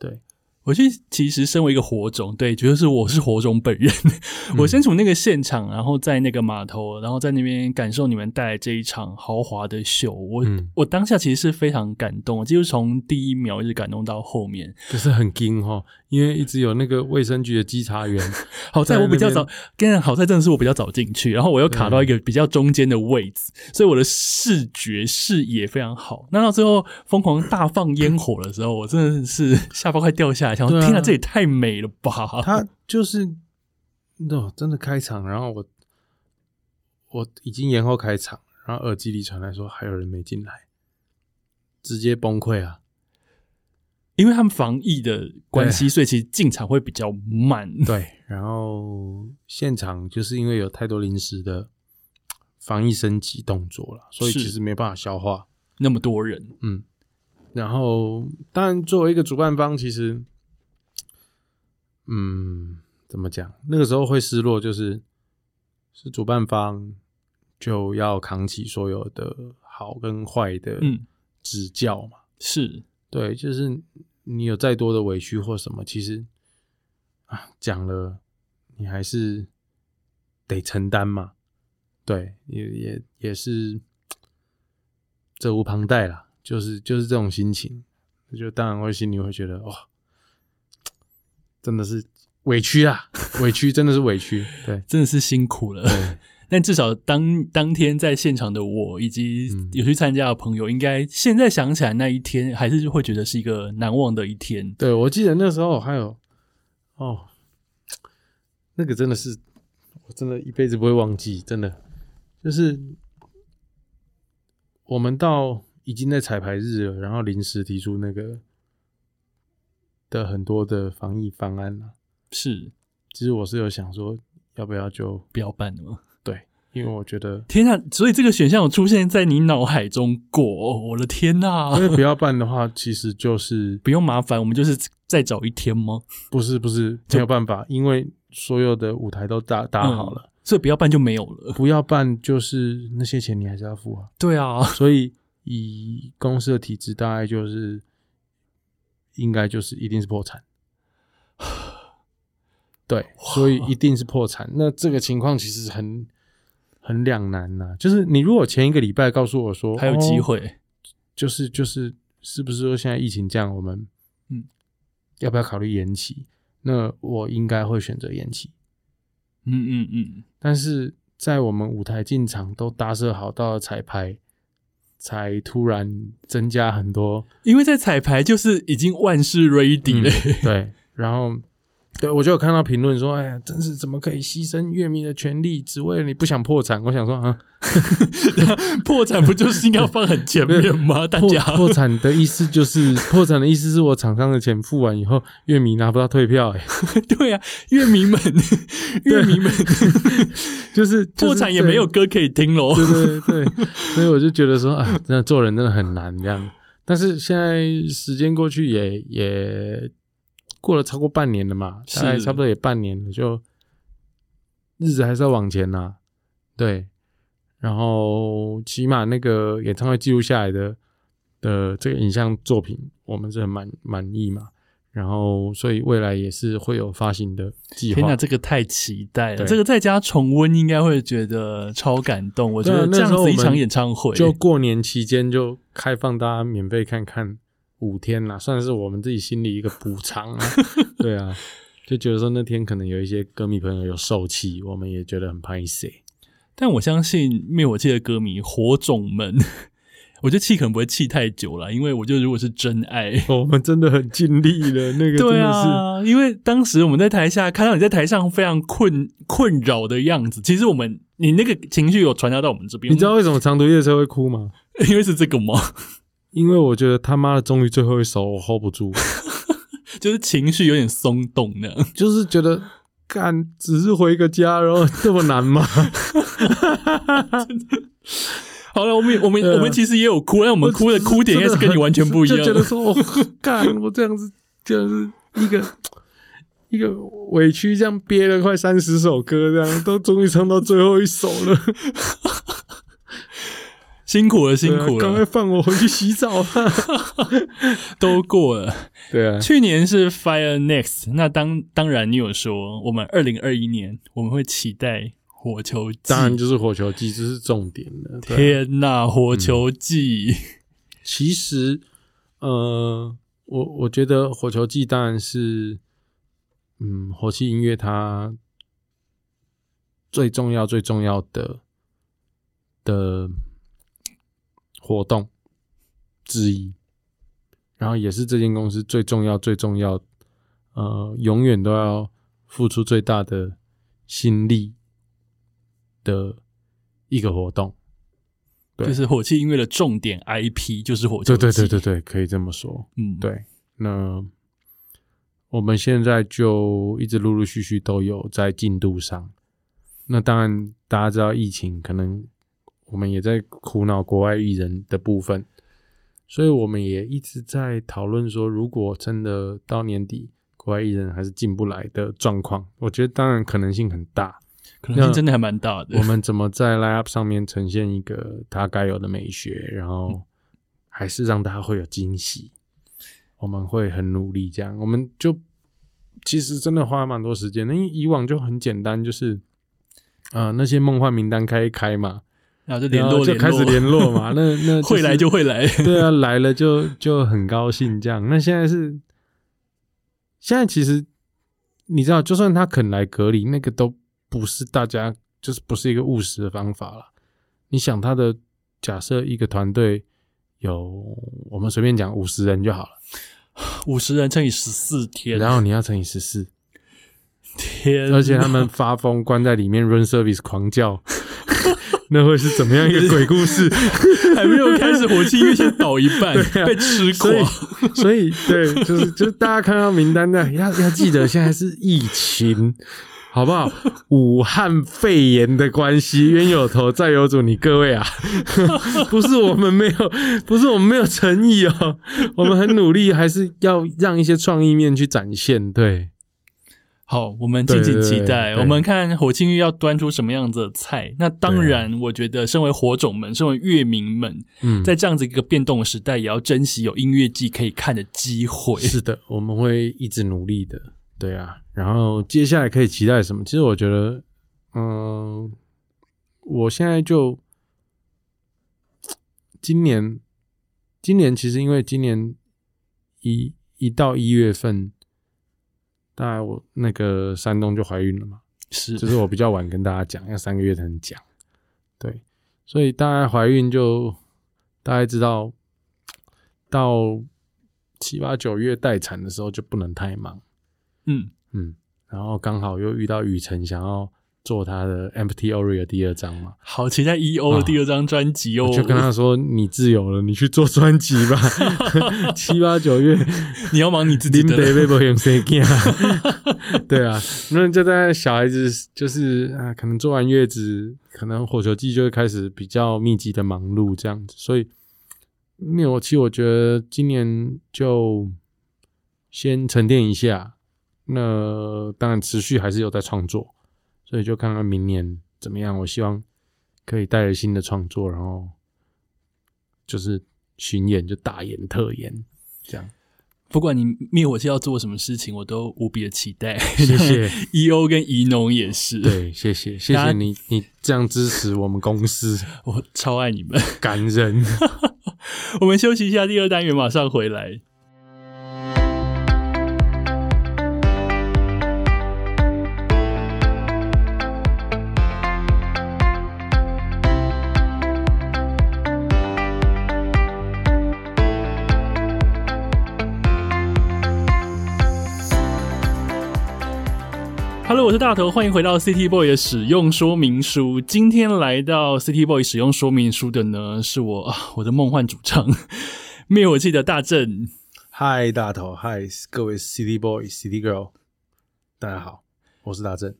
对，我其实其实身为一个火种，对，觉得是我是火种本人。我身处那个现场，然后在那个码头，然后在那边感受你们带来这一场豪华的秀。我、嗯我当下其实是非常感动，就是从第一秒一直感动到后面。就是很惊哈，因为一直有那个卫生局的稽查员。好在我比较早，跟好在真的是我比较早进去，然后我又卡到一个比较中间的位置，所以我的视觉视野非常好。那到最后疯狂大放烟火的时候，我真的是 下巴快掉下来，想说天哪，这也太美了吧！他就是，哦，真的开场，然后我我已经延后开场，然后耳机里传来说还有人没进来，直接崩溃啊！因为他们防疫的关系，所以其实进场会比较慢。对，然后现场就是因为有太多临时的防疫升级动作了，所以其实没办法消化。那么多人，嗯，然后当然作为一个主办方，其实，嗯，怎么讲？那个时候会失落，就是是主办方就要扛起所有的好跟坏的嗯，指教嘛。是对，就是你有再多的委屈或什么，其实啊讲了，你还是得承担嘛。对，也也也是责无旁贷啦，就是就是这种心情，就当然会心里会觉得哇，真的是委屈啊，委屈真的是委屈。对 真的是辛苦了。对，但至少当当天在现场的我，以及嗯有去参加的朋友，应该现在想起来那一天，还是会觉得是一个难忘的一天。对我记得那时候还有哦，那个真的是我真的一辈子不会忘记，真的就是我们到已经在彩排日了，然后临时提出那个的很多的防疫方案了。是其实我是有想说，要不要就不要办了吗？对，因为我觉得天呐！所以这个选项有出现在你脑海中过？哦我的天呐！因为不要办的话，其实就是不用麻烦，我们就是再找一天吗？不是不是没有办法，因为所有的舞台都搭搭好了。所以不要办就没有了。不要办，就是那些钱你还是要付啊。对啊，所以以公司的体制，大概就是应该就是一定是破产。对，所以一定是破产。那这个情况其实很很两难呐、就是你如果前一个礼拜告诉我说还有机哦会。就是就是是不是说现在疫情这样，我们嗯要不要考虑延期？那我应该会选择延期。嗯嗯嗯，但是在我们舞台进场都搭设好到了彩排，才突然增加很多，因为在彩排就是已经万事 ready 了。对，然后对我就有看到评论说，哎呀，真是怎么可以牺牲乐迷的权利，只为了你不想破产？我想说啊，破产不就是应该要放很前面吗？大破家破产的意思就是破产的意思是我厂商的钱付完以后，乐迷拿不到退票、哎，对啊，乐迷们，乐迷们就是破产也没有。歌可以听喽。对对对对，所以我就觉得说啊，真的做人真的很难这样。但是现在时间过去也也过了超过半年了嘛，是大概差不多也半年了，就日子还是要往前呐、对，然后起码那个演唱会记录下来的的这个影像作品，我们是很满满意嘛。然后，所以未来也是会有发行的计划天哪，。这个太期待了！这个在家重温应该会觉得超感动。我觉得这样子一场演唱会，就过年期间就开放大家免费看看五天啦，算是我们自己心里一个补偿啊。对啊，就觉得说那天可能有一些歌迷朋友有受气，我们也觉得很拍谁。但我相信灭火器的歌迷火种们，我觉得气可能不会气太久了，因为我觉得如果是真爱，我们真的很尽力了，那个真对的是。啊，因为当时我们在台下看到你在台上非常困困扰的样子，其实我们你那个情绪有传达到我们这边，你知道为什么长途夜车会哭吗？因为是这个吗？因为我觉得他妈的终于最后一首我 hold 不住，就是情绪有点松动那样。就是觉得干只是回个家，然后这么难吗？好了，我们我们、我们其实也有哭，但我们哭的哭点应该是跟你完全不一样就。觉得说，我干，我这样子就是一个一个委屈，这样憋了快三十首歌，这样都终于唱到最后一首了，辛苦了，辛苦对啊赶快，放我回去洗澡啊！都过了。对啊，去年是 Fire Next，那当当然你有说，我们二零二一年我们会期待火球季。当然就是火球季，这是重点了。天呐，火球季！其实，呃，我我觉得火球季当然是嗯，火器音乐它最重要、最重要的的活动之一，然后也是这间公司最重要、最重要，呃，永远都要付出最大的心力的一个活动。对就是火器音乐的重点 IP 就是火球对对对对对，可以这么说。嗯，对，那我们现在就一直陆陆续续都有在进度上。那当然，大家知道疫情，可能我们也在苦恼国外艺人的部分，所以我们也一直在讨论说，如果真的到年底国外艺人还是进不来的状况，我觉得当然可能性很大。可能性真的还蛮大的我。们怎么在 line up 上面呈现一个他该有的美学，然后还是让大家会有惊喜？我们会很努力，这样我们就其实真的花蛮多时间的，因为以往就很简单，就是呃那些梦幻名单开一开嘛，然后就联络就开始联络嘛，那 那、会来就会来。对啊，来了就就很高兴这样。那现在是现在其实你知道，就算他肯来隔离，那个都不是大家就是不是一个务实的方法了。你想他的假设一个团队有我们随便讲五十人就好了，五十人乘以十四天，然后你要乘以十四，天，而且他们发疯关在里面 run service 狂叫，那会是怎么样一个鬼故事？还没有开始，火器音乐先倒一半，被吃所以垮。所以对，就是就是大家看到名单的，要要记得现在是疫情，好不好？武汉肺炎的关系，冤有头债有主，你各位啊，不是我们没有，不是我们没有诚意哦，我们很努力，还是要让一些创意面去展现。对，好，我们敬请期待。对我们看火庆玉要端出什么样子的菜。那当然，我觉得身为火种们，身为乐迷们，嗯，在这样子一个变动的时代，也要珍惜有音乐季可以看的机会。是的，我们会一直努力的。对啊，然后接下来可以期待什么？其实我觉得，嗯、我现在就今年，今年其实因为今年一一到一月份，大概我那个山东就怀孕了嘛，是就是我比较晚跟大家讲，要三个月才能讲。对，所以大概怀孕就大概知道，到七八九月待产的时候就不能太忙。嗯，嗯，然后刚好又遇到雨辰想要做他的 Empty Ori 的第二章嘛，好期待 E.O 的第二张专辑哦。我就跟他说：“你自由了，你去做专辑吧。七八九月，你要忙你自己的？对啊，那就在小孩子就是啊，可能做完月子，可能火球季就会开始比较密集的忙碌这样子，所以灭火器我觉得今年就先沉淀一下，那当然持续还是有在创作，所以就看看明年怎么样。我希望可以带着新的创作，然后就是巡演就大演特演这样。不管你灭火器要做什么事情，我都无比的期待。谢谢。E.O 跟怡农也是，对，谢谢，谢谢你，你这样支持我们公司，我超爱你们。感人。我们休息一下，第二单元马上回来。Hello，我是大头，欢迎回到 City Boy 的使用说明书。今天来到 City Boy 使用说明书的呢，是我啊我的梦幻主唱灭火器的大正。嗨，大头，嗨，各位 City Boy、City Girl，大家好，我是大正。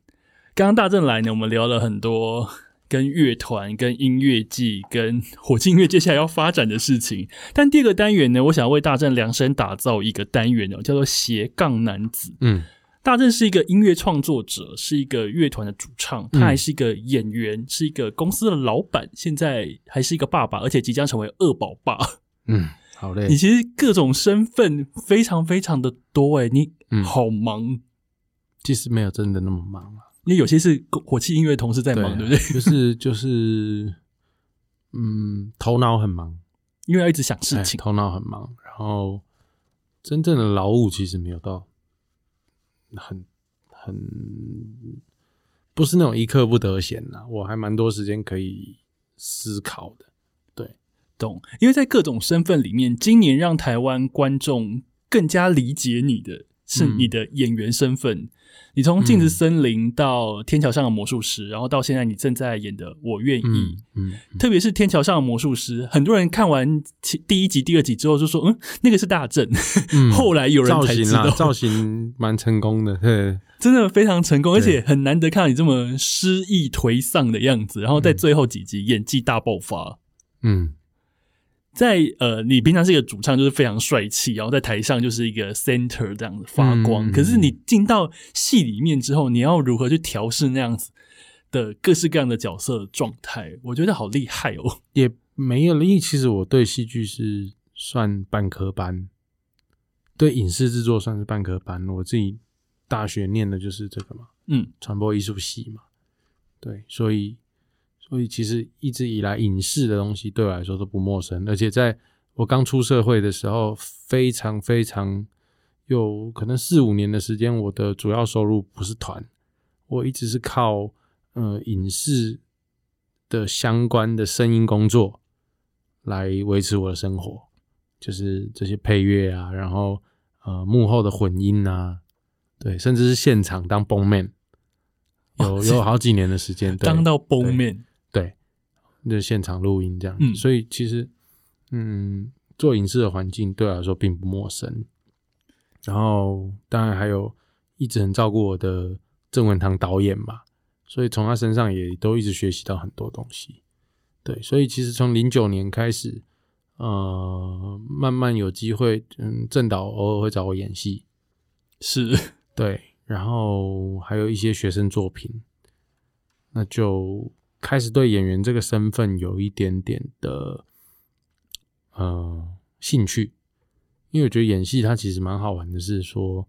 刚刚大正来呢，我们聊了很多跟乐团、跟音乐季、跟火箭音乐接下来要发展的事情。但第二个单元呢，我想要为大正量身打造一个单元哦，叫做斜杠男子。嗯大正是一个音乐创作者，是一个乐团的主唱，他还是一个演员，是一个公司的老板，现在还是一个爸爸，而且即将成为二宝爸。嗯，好嘞你。其实各种身份非常非常的多诶，你嗯好忙，其实没有真的那么忙啊，因为有些是火器音乐同事在忙，对不对？就是就是，嗯，头脑很忙，因为要一直想事情。哎头脑很忙，然后真正的劳务其实没有到很很不是那种一刻不得闲呐，我还蛮多时间可以思考的。对懂，因为在各种身份里面，今年让台湾观众更加理解你的是嗯你的演员身份。你从《镜子森林》到《天桥上的魔术师》，然后到现在你正在演的《我愿意》嗯嗯，特别是《天桥上的魔术师》，很多人看完第一集、第二集之后就说：“嗯，那个是大正。嗯。后来有人才知道，造型蛮成功的，对，真的非常成功，而且很难得看到你这么失意颓丧的样子。然后在最后几集演技大爆发。嗯在呃，你平常是一个主唱，就是非常帅气，然后在台上就是一个 center 这样子发光。嗯可是你进到戏里面之后，你要如何去调试那样子的各式各样的角色状态？我觉得好厉害哦。也没有了。因为其实我对戏剧是算半科班，对影视制作算是半科班。我自己大学念的就是这个嘛，嗯，传播艺术系嘛，对，所以所以其实一直以来影视的东西对我来说都不陌生，而且在我刚出社会的时候，非常非常有可能四五年的时间，我的主要收入不是团，我一直是靠呃影视的相关的声音工作来维持我的生活，就是这些配乐啊，然后呃幕后的混音啊，对，甚至是现场当 b o man，有哦有好几年的时间，对当到崩面，对，就现场录音这样。嗯所以其实，嗯，做影视的环境对我来说并不陌生。然后，当然还有一直很照顾我的郑文堂导演嘛，所以从他身上也都一直学习到很多东西。对，所以其实从零九年开始，呃，慢慢有机会，嗯，郑导偶尔会找我演戏，是对，然后还有一些学生作品，那就开始对演员这个身份有一点点的呃兴趣，因为我觉得演戏它其实蛮好玩的，是说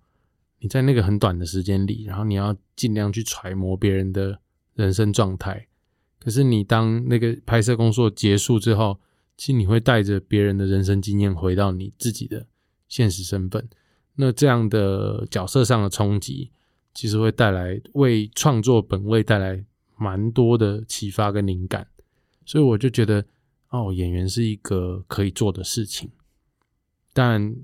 你在那个很短的时间里，然后你要尽量去揣摩别人的人生状态，可是你当那个拍摄工作结束之后，其实你会带着别人的人生经验回到你自己的现实身份。那这样的角色上的冲击，其实会带来为创作本位带来蛮多的启发跟灵感，所以我就觉得，哦，演员是一个可以做的事情，但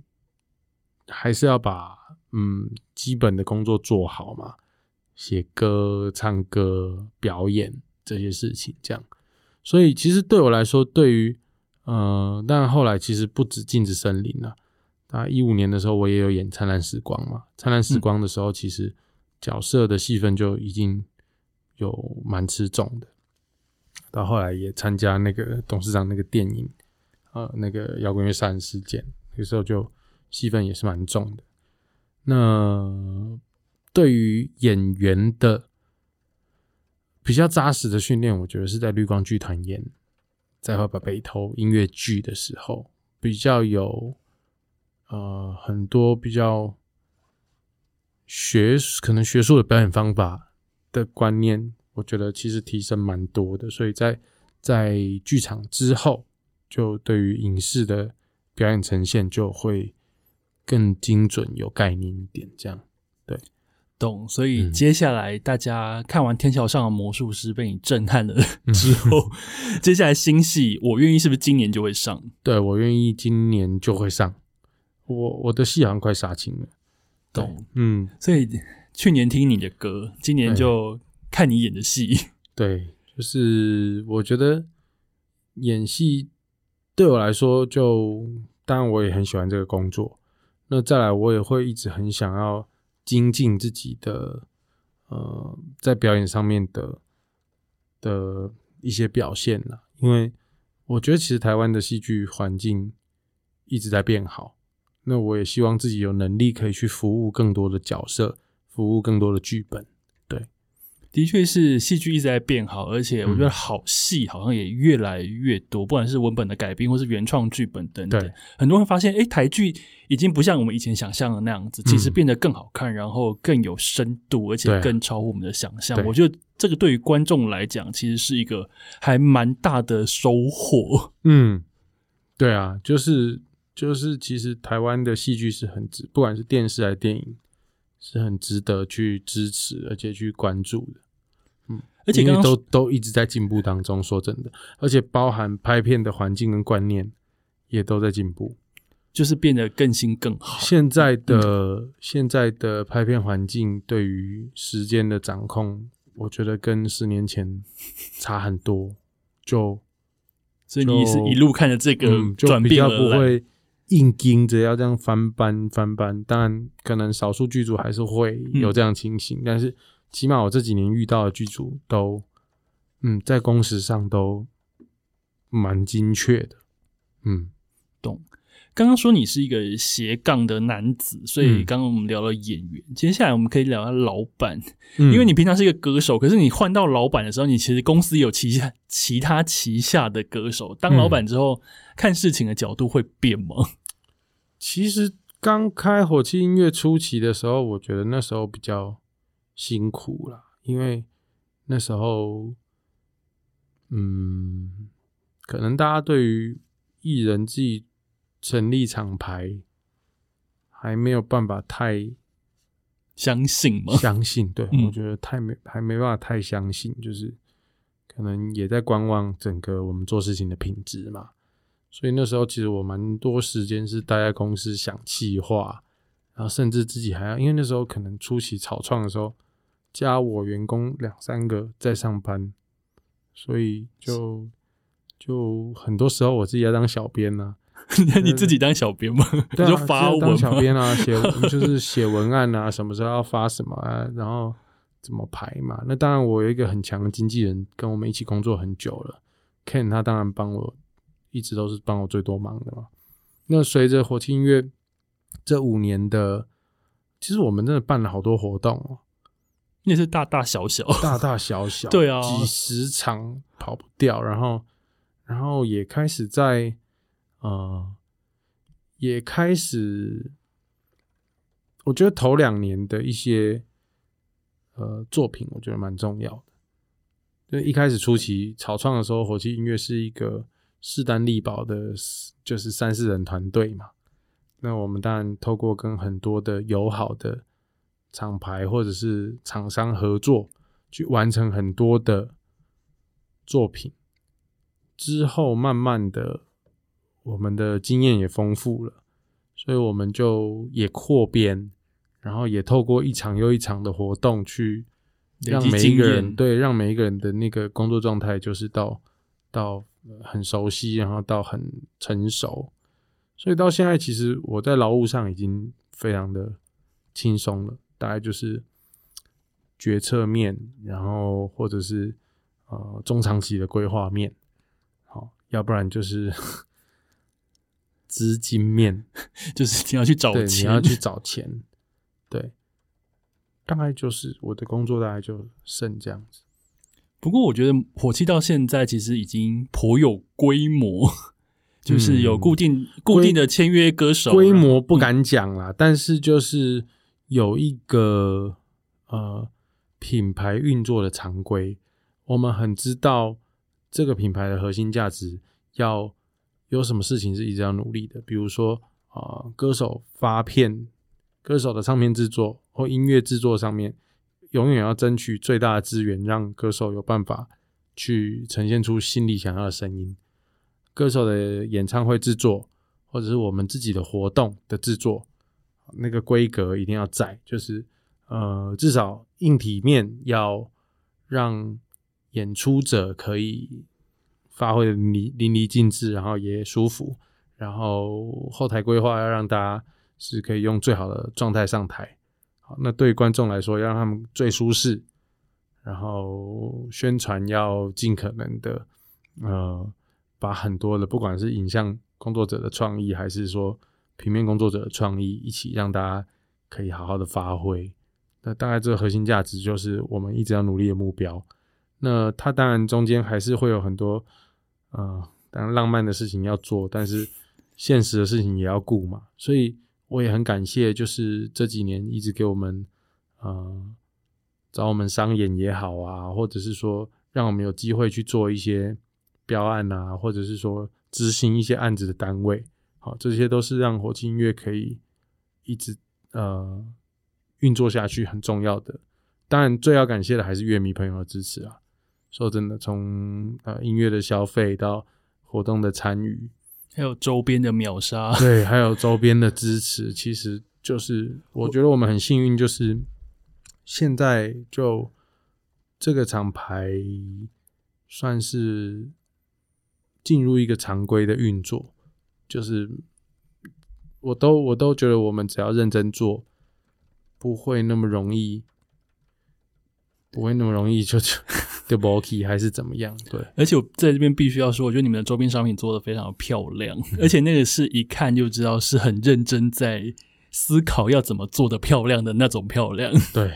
还是要把嗯基本的工作做好嘛，写歌、唱歌、表演这些事情，这样。所以其实对我来说，对于呃，但后来其实不止镜子森林了、啊，一五年的时候，我也有演《灿烂时光》嘛，《灿烂时光》的时候，其实角色的戏份就已经有蛮吃重的。到后来也参加那个董事长那个电影，呃，那个摇滚乐杀人事件，那时候就戏份也是蛮重的。那对于演员的比较扎实的训练，我觉得是在绿光剧团演《在会把北投》音乐剧的时候，比较有呃很多比较学可能学术的表演方法的观念，我觉得其实提升蛮多的。所以在在剧场之后，就对于影视的表演呈现就会更精准、有概念一点。这样，对懂。所以嗯接下来大家看完《天桥上的魔术师》被你震撼了嗯之后，接下来新戏我愿意是不是今年就会上？对我愿意今年就会上。我我的戏好像快杀青了，懂。嗯，所以去年听你的歌，今年就看你演的戏。对，就是我觉得演戏对我来说就，当然我也很喜欢这个工作。那再来，我也会一直很想要精进自己的呃，在表演上面的的一些表现啦。因为我觉得其实台湾的戏剧环境一直在变好，那我也希望自己有能力可以去服务更多的角色，服务更多的剧本。对。的确是戏剧一直在变好，而且我觉得好戏好像也越来越多，不管是文本的改编或是原创剧本等等，很多人发现，诶，台剧已经不像我们以前想象的那样子，其实变得更好看，然后更有深度，而且更超乎我们的想象。我觉得这个对于观众来讲，其实是一个还蛮大的收获。嗯，对啊，就是就是，其实台湾的戏剧是很值，不管是电视还是电影，是很值得去支持而且去关注的。嗯而且都都一直在进步当中，说真的，而且包含拍片的环境跟观念也都在进步。就是变得更新更好。现在的、现在的拍片环境对于时间的掌控，我觉得跟十年前差很多，就所以你是一路看着这个嗯，就转比较。不会硬盯着要这样翻班翻班。当然，可能少数剧组还是会有这样情形，但是起码我这几年遇到的剧组都，嗯，在工时上都蛮精确的。嗯，懂刚刚说你是一个斜杠的男子，所以嗯。刚刚我们聊了演员，接下来我们可以聊聊老板，嗯。因为你平常是一个歌手，可是你换到老板的时候，你其实公司有旗下其他旗下的歌手，当老板之后、看事情的角度会变吗？其实刚开火气音乐初期的时候，我觉得那时候比较辛苦啦，因为那时候，嗯，可能大家对于艺人自己成立厂牌还没有办法太相信吗？相信，对、嗯我觉得太没还没办法太相信，就是可能也在观望整个我们做事情的品质嘛。所以那时候其实我蛮多时间是待在公司想企划，然后甚至自己还要，因为那时候可能初期草创的时候，加我员工两三个在上班，所以就就很多时候我自己要当小编呐、你自己当小编吗？你对啊，就发文当？小编啊，写就是写文案啊，什么时候要发什么啊，然后怎么排嘛。那当然，我有一个很强的经纪人，跟我们一起工作很久了，Ken 他当然帮我，一直都是帮我最多忙的嘛。那随着火气音乐这五年的，其实我们真的办了好多活动哦，那是大大小小，大大小小，对啊几十场跑不掉，然后，然后也开始在，呃，也开始，我觉得头两年的一些呃作品，我觉得蛮重要的。就一开始初期草创的时候，火气音乐是一个势单力薄的，就是三四人团队嘛。那我们当然透过跟很多的友好的厂牌或者是厂商合作，去完成很多的作品。之后慢慢的，我们的经验也丰富了，所以我们就也扩编，然后也透过一场又一场的活动去让每一个人对让每一个人的那个工作状态就是到到呃很熟悉，然后到很成熟，所以到现在其实我在劳务上已经非常的轻松了，大概就是决策面，然后或者是呃中长期的规划面，好，要不然就是资金面，就是你要去找钱，你钱，要去找钱，对，大概就是我的工作大概就剩这样子。不过我觉得火气到现在其实已经颇有规模，就是有固定、固定的签约歌手，嗯规模不敢讲啦，但是就是有一个呃品牌运作的常规，我们很知道这个品牌的核心价值要有什么事情是一直要努力的，比如说啊、歌手发片、歌手的唱片制作或音乐制作上面，永远要争取最大的资源，让歌手有办法去呈现出心里想要的声音。歌手的演唱会制作，或者是我们自己的活动的制作，那个规格一定要在，就是呃，至少硬体面要让演出者可以发挥的淋漓淋漓尽致，然后也舒服，然后后台规划要让大家是可以用最好的状态上台。好，那对观众来说，要让他们最舒适，然后宣传要尽可能的呃。把很多的不管是影像工作者的创意，还是说平面工作者的创意，一起让大家可以好好的发挥。那大概这个核心价值就是我们一直要努力的目标。那它当然中间还是会有很多呃，当然浪漫的事情要做，但是现实的事情也要顾嘛。所以我也很感谢，就是这几年一直给我们呃找我们商演也好啊，或者是说让我们有机会去做一些。标案啊，或者是说执行一些案子的单位，好，这些都是让火气音乐可以一直呃运作下去很重要的。当然，最要感谢的还是乐迷朋友的支持啊！说真的，从呃音乐的消费到活动的参与，还有周边的秒杀，对，还有周边的支持，其实就是我觉得我们很幸运，就是现在就这个厂牌算是进入一个常规的运作，就是我都我都觉得我们只要认真做，不会那么容易。不会那么容易就就就 b o k 还是怎么样？对，而且我在这边必须要说，我觉得你们的周边商品做的非常漂亮，而且那个是一看就知道是很认真在思考要怎么做的漂亮的那种漂亮。对。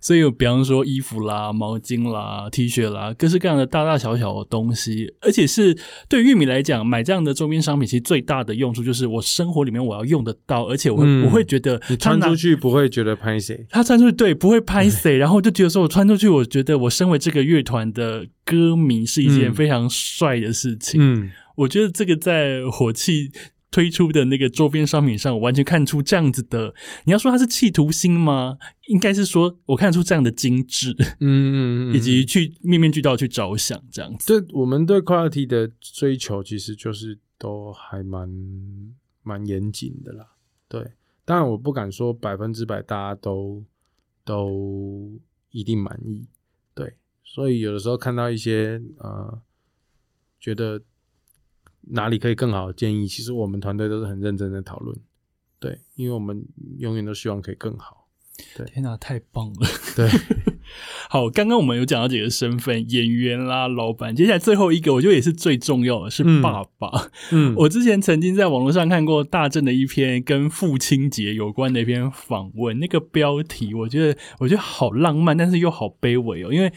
所以，比方说衣服啦、毛巾啦、T 恤啦，各式各样的大大小小的东西，而且是对玉米来讲，买这样的周边商品，其实最大的用处就是我生活里面我要用得到，而且我我会觉得你穿出去不会觉得拍谁，他穿出去对不会拍谁，然后就觉得说我穿出去，我觉得我身为这个乐团的歌迷是一件非常帅的事情。嗯，我觉得这个在火气。推出的那个周边商品上，完全看出这样子的。你要说它是企图心吗？应该是说我看出这样的精致，嗯，以及去面面俱到去着想这样子。对，我们对 quality 的追求其实就是都还蛮蛮严谨的啦。对，当然我不敢说百分之百大家都都一定满意。对，所以有的时候看到一些呃，觉得。哪里可以更好的建议？其实我们团队都是很认真的讨论，对，因为我们永远都希望可以更好。对，天哪，太棒了！对，好，刚刚我们有讲到几个身份，演员啦，老板，接下来最后一个，我觉得也是最重要的，是爸爸。嗯，我之前曾经在网络上看过大正的一篇跟父亲节有关的一篇访问，那个标题我觉得我觉得好浪漫，但是又好卑微哦，因为。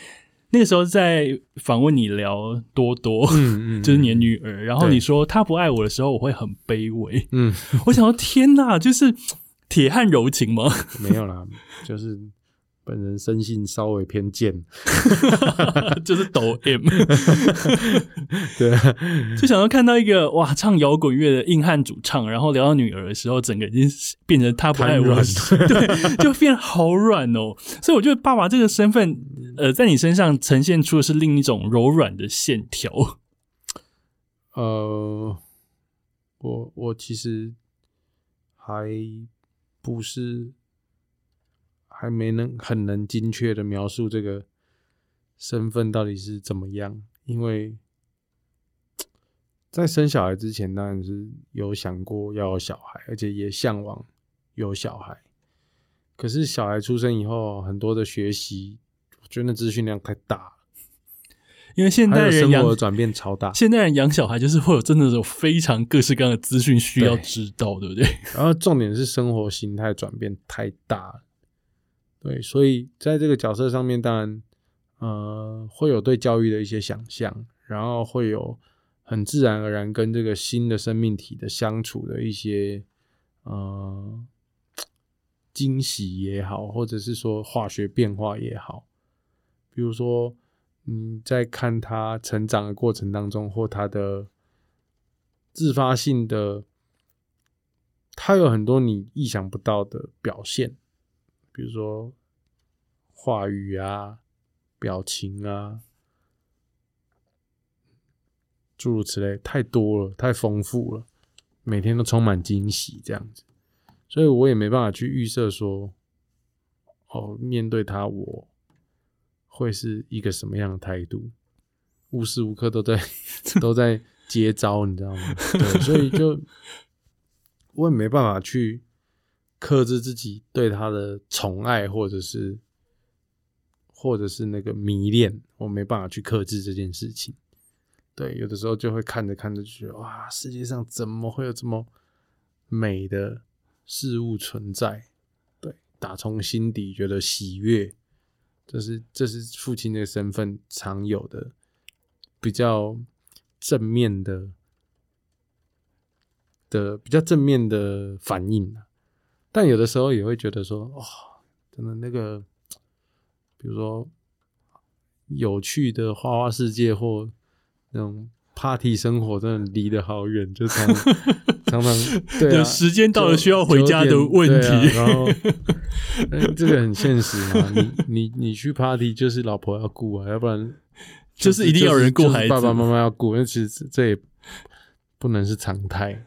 那个时候在访问你聊多多，嗯 嗯，就是你的女儿，然后你说她不爱我的时候，我会很卑微，嗯，我想说天哪，就是铁汉柔情吗？没有啦，就是。本人生性稍微偏贱，就是抖 M，对，就想要看到一个哇唱摇滚乐的硬汉主唱，然后聊到女儿的时候，整个已经变成他不爱我，对，就变好软哦。所以我觉得爸爸这个身份，呃，在你身上呈现出的是另一种柔软的线条。呃，我我其实还不是。还没能很能精确的描述这个身份到底是怎么样，因为在生小孩之前当然是有想过要有小孩，而且也向往有小孩。可是小孩出生以后，很多的学习，我觉得资讯量太大了。因为现代人生活的转变超大，现代人养小孩就是会有真的有非常各式各样的资讯需要知道，对不对？然后重点是生活形态转变太大了。对，所以在这个角色上面，当然，呃，会有对教育的一些想象，然后会有很自然而然跟这个新的生命体的相处的一些，呃，惊喜也好，或者是说化学变化也好，比如说你在看他成长的过程当中，或他的自发性的，他有很多你意想不到的表现。比如说话语啊、表情啊，诸如此类，太多了，太丰富了，每天都充满惊喜，这样子，所以我也没办法去预设说，哦，面对他我会是一个什么样的态度，无时无刻都在 都在接招，你知道吗？对，所以就 我也没办法去。克制自己对他的宠爱，或者是，或者是那个迷恋，我没办法去克制这件事情。对，有的时候就会看着看着就觉得，哇，世界上怎么会有这么美的事物存在？对，打从心底觉得喜悦，这是这是父亲的身份常有的比较正面的的比较正面的反应但有的时候也会觉得说，哇，真的那个，比如说有趣的花花世界或那种 party 生活真的离得好远，就常 常常对时间到了需要回家的问题。啊然后呃这个很现实嘛，你你你去 party 就是老婆要顾啊，要不然 就是一定要有人顾就是孩子爸爸妈妈要顾，那其实这也不能是常态，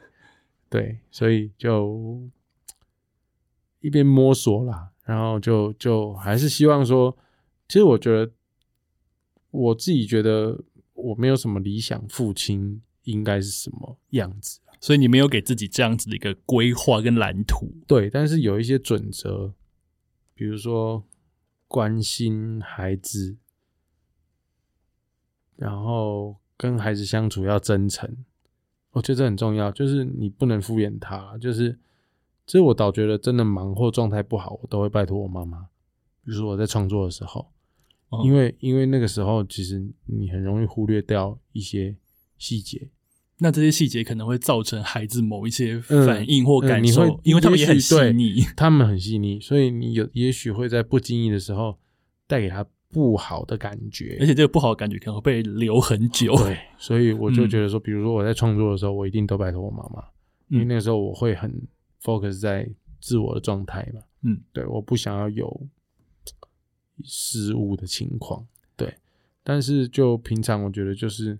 对，所以就一边摸索啦，然后就就还是希望说，其实我觉得我自己觉得我没有什么理想父亲应该是什么样子，所以你没有给自己这样子的一个规划跟蓝图。对，但是有一些准则，比如说关心孩子，然后跟孩子相处要真诚，我觉得这很重要。就是你不能敷衍他，就是，其实我倒觉得真的忙或状态不好，我都会拜托我妈妈。比如说我在创作的时候，哦因为因为那个时候其实你很容易忽略掉一些细节，那这些细节可能会造成孩子某一些嗯反应或感受，因为他们也很细腻。他们很细腻，所以你有也许会在不经意的时候带给他不好的感觉，而且这个不好的感觉可能会被留很久。对，所以我就嗯觉得说，比如说我在创作的时候，我一定都拜托我妈妈，因为嗯那个时候我会很 focus 在自我的状态嘛，嗯，对，我不想要有失误的情况，对，但是就平常我觉得就是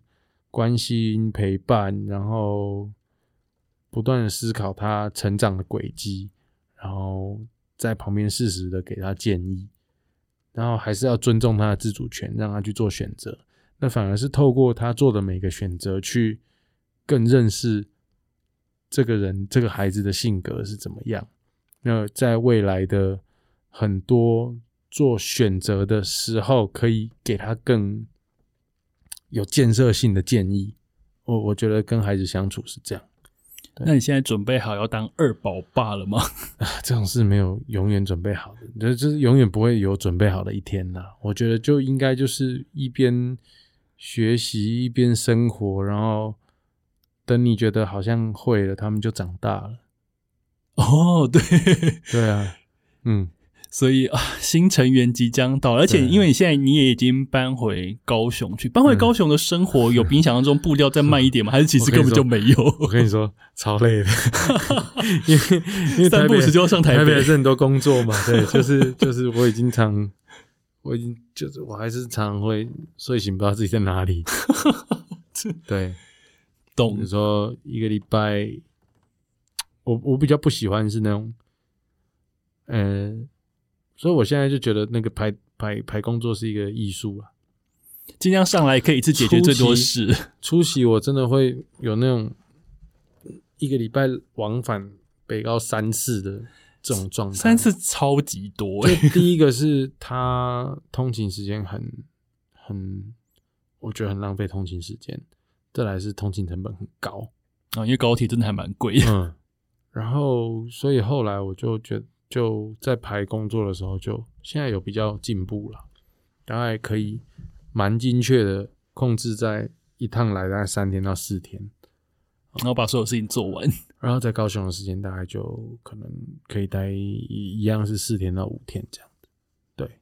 关心陪伴，然后不断的思考他成长的轨迹，然后在旁边适时的给他建议，然后还是要尊重他的自主权，让他去做选择。那反而是透过他做的每个选择，去更认识这个人、这个孩子的性格是怎么样。那在未来的很多做选择的时候，可以给他更有建设性的建议。我我觉得跟孩子相处是这样。那你现在准备好要当二宝爸了吗？这种事没有永远准备好的，就就是永远不会有准备好的一天呐。我觉得就应该就是一边学习一边生活，然后等你觉得好像会了，他们就长大了。哦，对，对啊，嗯，所以啊，新成员即将到，而且因为你现在你也已经搬回高雄去，搬回嗯。高雄的生活有比你想象中步调再慢一点吗？还是其实根本就没有？我？跟你说，超累的，因为因为台北时就要上台北。台北还是很多工作嘛，对，就是就是我已经常，我已经就是我还是常常会睡醒不知道自己在哪里，对，比懂你说一个礼拜，我我比较不喜欢是那种，呃，所以我现在就觉得那个排排排工作是一个艺术啊。尽量上来可以一次解决最多事。出席我真的会有那种一个礼拜往返北高三次的这种状态。三次超级多、就欸，第一个是他通勤时间很很，我觉得很浪费通勤时间。再来是通勤成本很高，啊，因为高铁真的还蛮贵。嗯，然后所以后来我就觉就在排工作的时候就，现在有比较进步了，大概可以蛮精确的控制在一趟来大概三天到四天，然后把所有事情做完。然后在高雄的时间大概就可能可以待一一样是四天到五天这样子，对，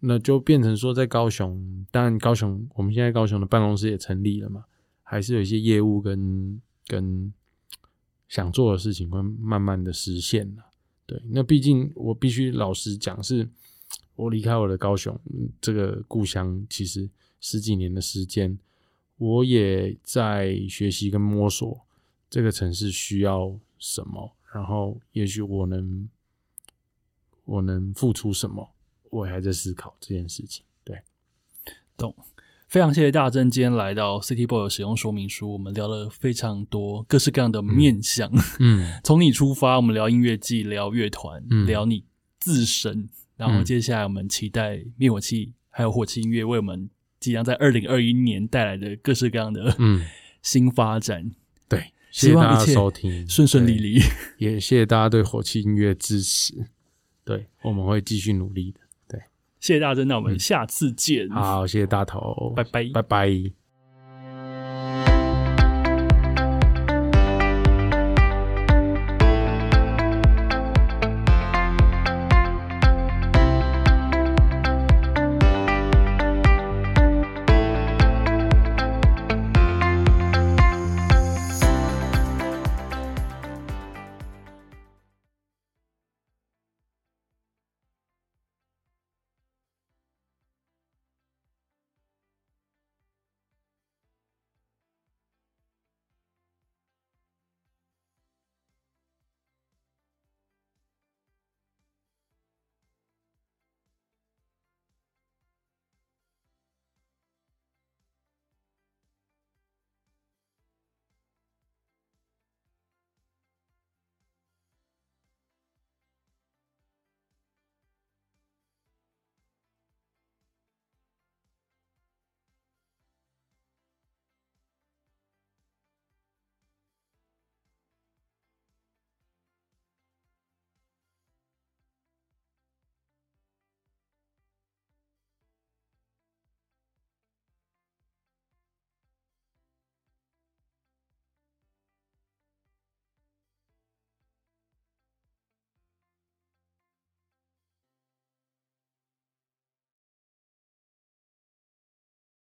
那就变成说在高雄，当然高雄我们现在高雄的办公室也成立了嘛，还是有一些业务跟跟想做的事情会慢慢的实现了。对，那毕竟我必须老实讲，是我离开我的高雄这个故乡，其实十几年的时间，我也在学习跟摸索这个城市需要什么，然后也许我能我能付出什么，我还在思考这件事情。对，懂非常谢谢大正今天来到 City Boy 的使用说明书，我们聊了非常多各式各样的面向。嗯 从你出发，我们聊音乐季，聊乐团，嗯聊你自身，然后嗯接下来我们期待灭火器还有火器音乐为我们即将在二零二一年带来的各式各样的嗯，新发展，对，希望一切收听，顺顺利利。也谢谢大家对火器音乐支持。对，我们会继续努力的。对，谢谢大真，那我们下次见，好，谢谢大头，拜拜。拜拜。